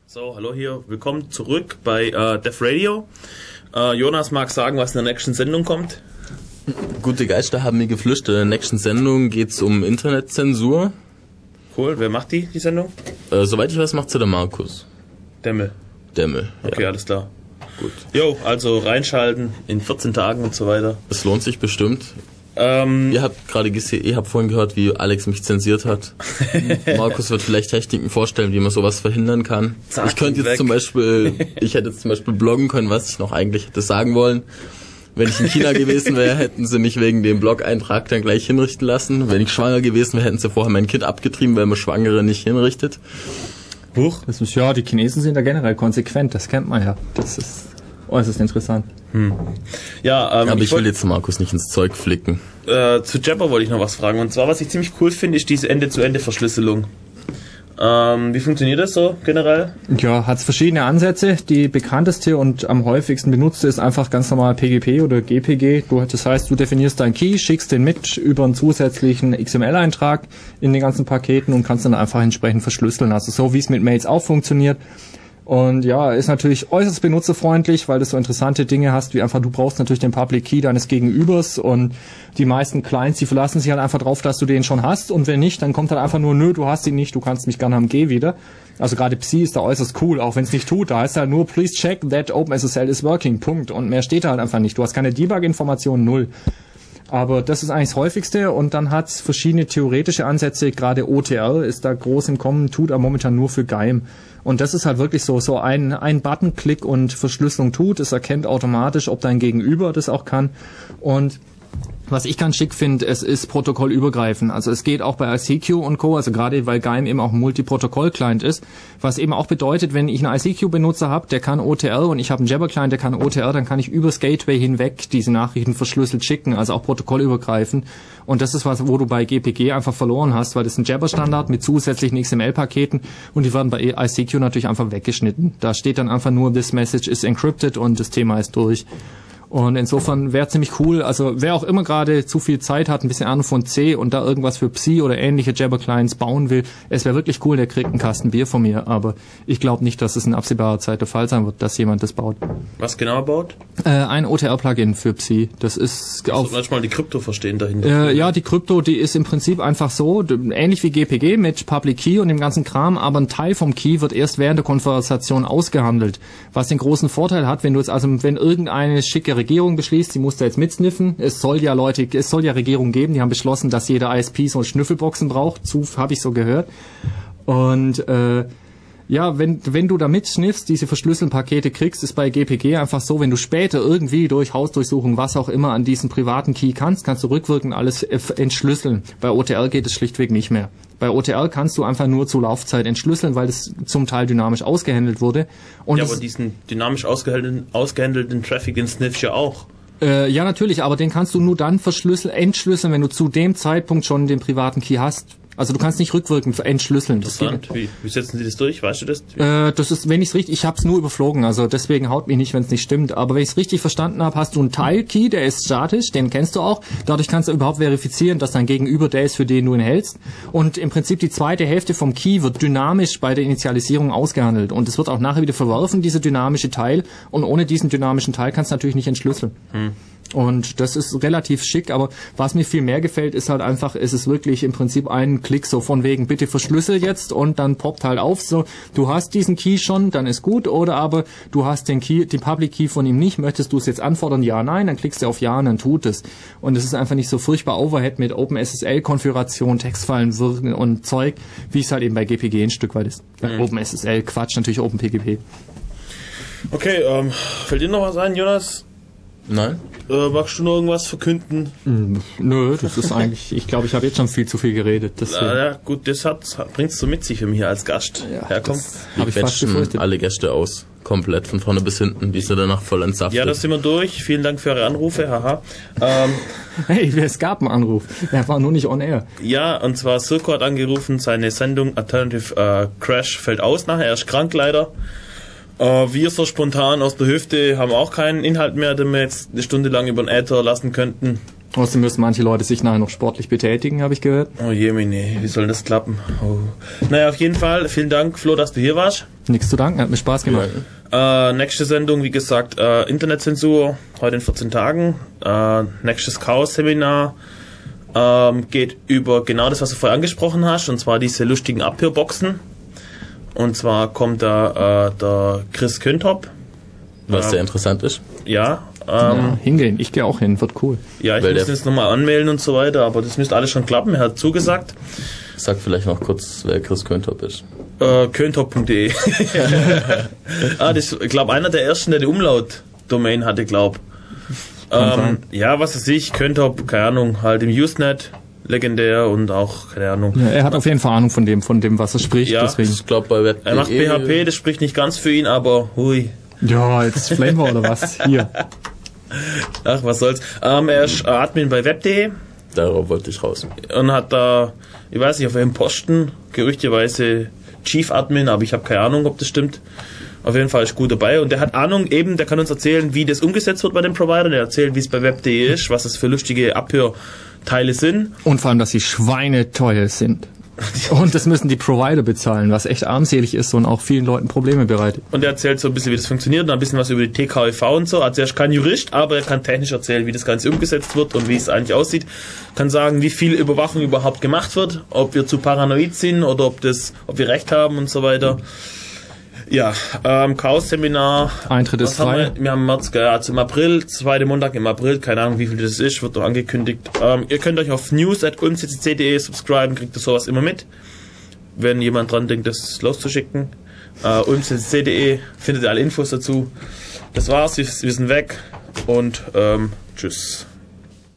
So, hallo hier, willkommen zurück bei äh, Def Radio. Äh, Jonas mag sagen, was in der nächsten Sendung kommt. Gute Geister haben mir geflüstert. In der nächsten Sendung geht's um Internetzensur. Cool, wer macht die, die Sendung? Äh, soweit ich weiß, macht sie der Markus Demmel. Demmel. Okay, alles klar. Gut. Jo, also reinschalten in 14 Tagen und so weiter. Es lohnt sich bestimmt. Ähm, Ihr habt gerade gesehen, ihr habt vorhin gehört, wie Alex mich zensiert hat. <laughs> Markus wird vielleicht Techniken vorstellen, wie man sowas verhindern kann. Zack, ich könnte jetzt weg. zum Beispiel, <laughs> ich hätte jetzt zum Beispiel bloggen können, was ich noch eigentlich hätte sagen wollen. Wenn ich in China gewesen wäre, <laughs> hätten sie mich wegen dem Blog-Eintrag dann gleich hinrichten lassen. Wenn ich schwanger gewesen wäre, hätten sie vorher mein Kind abgetrieben, weil man Schwangere nicht hinrichtet. Huch. Das ist, ja, die Chinesen sind da generell konsequent, das kennt man ja. Das ist äußerst interessant. Ja, ähm, Aber ich will wollt- jetzt Markus nicht ins Zeug flicken. äh, zu Jabber wollte ich noch was fragen. Und zwar, was ich ziemlich cool finde, ist diese Ende-zu-Ende-Verschlüsselung. Ähm, wie funktioniert das so generell? Ja, hat verschiedene Ansätze. Die bekannteste und am häufigsten benutzte ist einfach ganz normal PGP oder GPG. Du, das heißt, du definierst deinen Key, schickst den mit über einen zusätzlichen XML-Eintrag in den ganzen Paketen und kannst dann einfach entsprechend verschlüsseln. Also so wie es mit Mails auch funktioniert. Und ja, ist natürlich äußerst benutzerfreundlich, weil du so interessante Dinge hast, wie einfach, du brauchst natürlich den Public Key deines Gegenübers und die meisten Clients, die verlassen sich halt einfach drauf, dass du den schon hast und wenn nicht, dann kommt halt einfach nur, nö, du hast ihn nicht, du kannst mich gerne haben, geh wieder. Also gerade Psi ist da äußerst cool, auch wenn es nicht tut, da heißt halt nur, please check that OpenSSL is working, Punkt. Und mehr steht da halt einfach nicht. Du hast keine Debug-Informationen, null. Aber das ist eigentlich das häufigste und dann hat es verschiedene theoretische Ansätze, gerade OTR ist da groß im Kommen, tut er momentan nur für GEIM. Und das ist halt wirklich so, so ein, ein Button-Klick und Verschlüsselung tut, es erkennt automatisch, ob dein Gegenüber das auch kann. Und was ich ganz schick finde, es ist protokollübergreifend. Also es geht auch bei ICQ und Co., also gerade weil GEIM eben auch ein Multiprotokoll-Client ist, was eben auch bedeutet, wenn ich einen ICQ-Benutzer habe, der kann OTR und ich habe einen Jabber-Client, der kann OTR, dann kann ich übers Gateway hinweg diese Nachrichten verschlüsselt schicken, also auch protokollübergreifend. Und das ist was, wo du bei GPG einfach verloren hast, weil das ist ein Jabber-Standard mit zusätzlichen XML-Paketen und die werden bei ICQ natürlich einfach weggeschnitten. Da steht dann einfach nur, this message is encrypted und das Thema ist durch. Und insofern wäre ziemlich cool, also wer auch immer gerade zu viel Zeit hat, ein bisschen Ahnung von C und da irgendwas für Psi oder ähnliche Jabber-Clients bauen will, es wäre wirklich cool, der kriegt einen Kasten Bier von mir, aber ich glaube nicht, dass es in absehbarer Zeit der Fall sein wird, dass jemand das baut. Was genau baut? Äh, ein OTR-Plugin für Psi, das ist Auf auf... manchmal die Krypto verstehen dahinter. Äh, ja, die Krypto, die ist im Prinzip einfach so, ähnlich wie GPG mit Public Key und dem ganzen Kram, aber ein Teil vom Key wird erst während der Konversation ausgehandelt. Was den großen Vorteil hat, wenn du jetzt also, wenn irgendeine schicke Regierung beschließt, die muss da jetzt mitsniffen, es soll ja Leute, es soll ja Regierungen geben, die haben beschlossen, dass jeder ISP so Schnüffelboxen braucht, zu, habe ich so gehört. Und äh, ja, wenn, wenn du da mitsniffst, diese verschlüsselten Pakete kriegst, ist bei GPG einfach so, wenn du später irgendwie durch Hausdurchsuchung, was auch immer, an diesen privaten Key kannst, kannst du rückwirkend alles äh, entschlüsseln. Bei OTL geht es schlichtweg nicht mehr. Bei OTL kannst du einfach nur zur Laufzeit entschlüsseln, weil es zum Teil dynamisch ausgehandelt wurde. Und ja, aber diesen dynamisch ausgehandelten, ausgehandelten Traffic, den sniffst ja auch. Äh, ja, natürlich, aber den kannst du nur dann verschlüsseln, entschlüsseln, wenn du zu dem Zeitpunkt schon den privaten Key hast. Also du kannst nicht rückwirkend entschlüsseln. Das geht. Wie, wie setzen Sie das durch? Weißt du das? Äh, das ist, wenn ich es richtig, ich habe es nur überflogen, also deswegen haut mich nicht, wenn es nicht stimmt. Aber wenn ich es richtig verstanden habe, hast du einen Teilkey, der ist statisch, den kennst du auch. Dadurch kannst du überhaupt verifizieren, dass dein Gegenüber der ist, für den du ihn hältst. Und im Prinzip die zweite Hälfte vom Key wird dynamisch bei der Initialisierung ausgehandelt. Und es wird auch nachher wieder verworfen, diese dynamische Teil. Und ohne diesen dynamischen Teil kannst du natürlich nicht entschlüsseln. Und das ist relativ schick, aber was mir viel mehr gefällt, ist halt einfach, es ist wirklich im Prinzip ein Klick so von wegen, bitte verschlüssel jetzt und dann poppt halt auf, so, du hast diesen Key schon, dann ist gut, oder aber du hast den Key, den Public Key von ihm nicht, möchtest du es jetzt anfordern, ja, nein, dann klickst du auf ja und dann tut es. Und es ist einfach nicht so furchtbar Overhead mit OpenSSL-Konfiguration, Textfallen wirken und Zeug, wie es halt eben bei GPG ein Stück weit ist. Bei OpenSSL, Quatsch, natürlich OpenPGP. Okay, ähm, fällt dir noch was ein, Jonas? Nein? Äh, magst du noch irgendwas verkünden? Nö, das ist eigentlich, ich glaube, ich habe jetzt schon viel zu viel geredet. Deswegen. Ja, ja gut, das hat, bringst du mit sich für mich hier als Gast. Ja, Herkommt. das Wir habe ich fast alle Gäste aus. komplett von vorne bis hinten. Die ist ja danach voll entsaftet. Ja, da sind wir durch. Vielen Dank für eure Anrufe, haha. Ähm, <laughs> Hey, es gab einen Anruf. Er war nur nicht on air. ja, und zwar Sirko hat angerufen, seine Sendung Alternative äh, Crash fällt aus nachher, er ist krank leider. Äh, wir so spontan aus der Hüfte haben auch keinen Inhalt mehr, den wir jetzt eine Stunde lang über den Äther lassen könnten. Außerdem müssen manche Leute sich nachher noch sportlich betätigen, habe ich gehört. Oh Jemine, wie soll das klappen? Oh. Naja, auf jeden Fall, vielen Dank, Flo, dass du hier warst. Nichts zu danken, hat mir Spaß gemacht. Äh, nächste Sendung, wie gesagt, äh, Internetzensur, heute in 14 Tagen. Äh, nächstes Chaos-Seminar ähm, geht über genau das, was du vorher angesprochen hast, und zwar diese lustigen Abhörboxen. Und zwar kommt da äh, der Chris Köntop. Was Ja. sehr interessant ist. Ja, ähm, Ja, hingehen, ich gehe auch hin, wird cool. ja, ich Weil muss jetzt nochmal anmelden und so weiter, aber das müsste alles schon klappen. Er hat zugesagt. Sag vielleicht noch kurz, wer Chris Köntop ist. Äh, Köntop.de. <laughs> ah, das ist, ich glaube, einer der ersten, der die Umlaut-Domain hatte, glaub. Ähm, ja, was weiß ich, Köntop, keine Ahnung, halt im Usenet, legendär und auch, keine Ahnung. Ja, er hat auf jeden Fall Ahnung von dem, von dem, was er spricht, Ja. deswegen. Ich glaube bei Web. Er macht PHP, das spricht nicht ganz für ihn, aber hui. Ja, jetzt Flamer oder was? Hier. Ach, was soll's. Ähm, er ist Admin bei web.de Darauf wollte ich raus. und hat da, ich weiß nicht, auf welchem Posten, gerüchteweise Chief Admin, aber ich habe keine Ahnung, ob das stimmt. Auf jeden Fall ist gut dabei und der hat Ahnung eben, der kann uns erzählen, wie das umgesetzt wird bei den Providern, der erzählt, wie es bei web.de ist, was das für lustige Abhörteile sind. Und vor allem, dass sie schweineteuer sind. Und das müssen die Provider bezahlen, was echt armselig ist und auch vielen Leuten Probleme bereitet. Und er erzählt so ein bisschen, wie das funktioniert und ein bisschen was über die TKV und so. Also er ist kein Jurist, aber er kann technisch erzählen, wie das Ganze umgesetzt wird und wie es eigentlich aussieht. Kann sagen, wie viel Überwachung überhaupt gemacht wird, ob wir zu paranoid sind oder ob das, ob wir recht haben und so weiter. Ja, ähm, Chaos-Seminar. Eintritt ist haben frei. Wir? wir haben März, also im April, zweite Montag im April, keine Ahnung, wie viel das ist, wird noch angekündigt. Ähm, ihr könnt euch auf news.ulmccc.de subscriben, kriegt ihr sowas immer mit. Wenn jemand dran denkt, das loszuschicken. Äh, ulmccc.de findet ihr alle Infos dazu. Das war's, wir, wir sind weg und ähm, tschüss.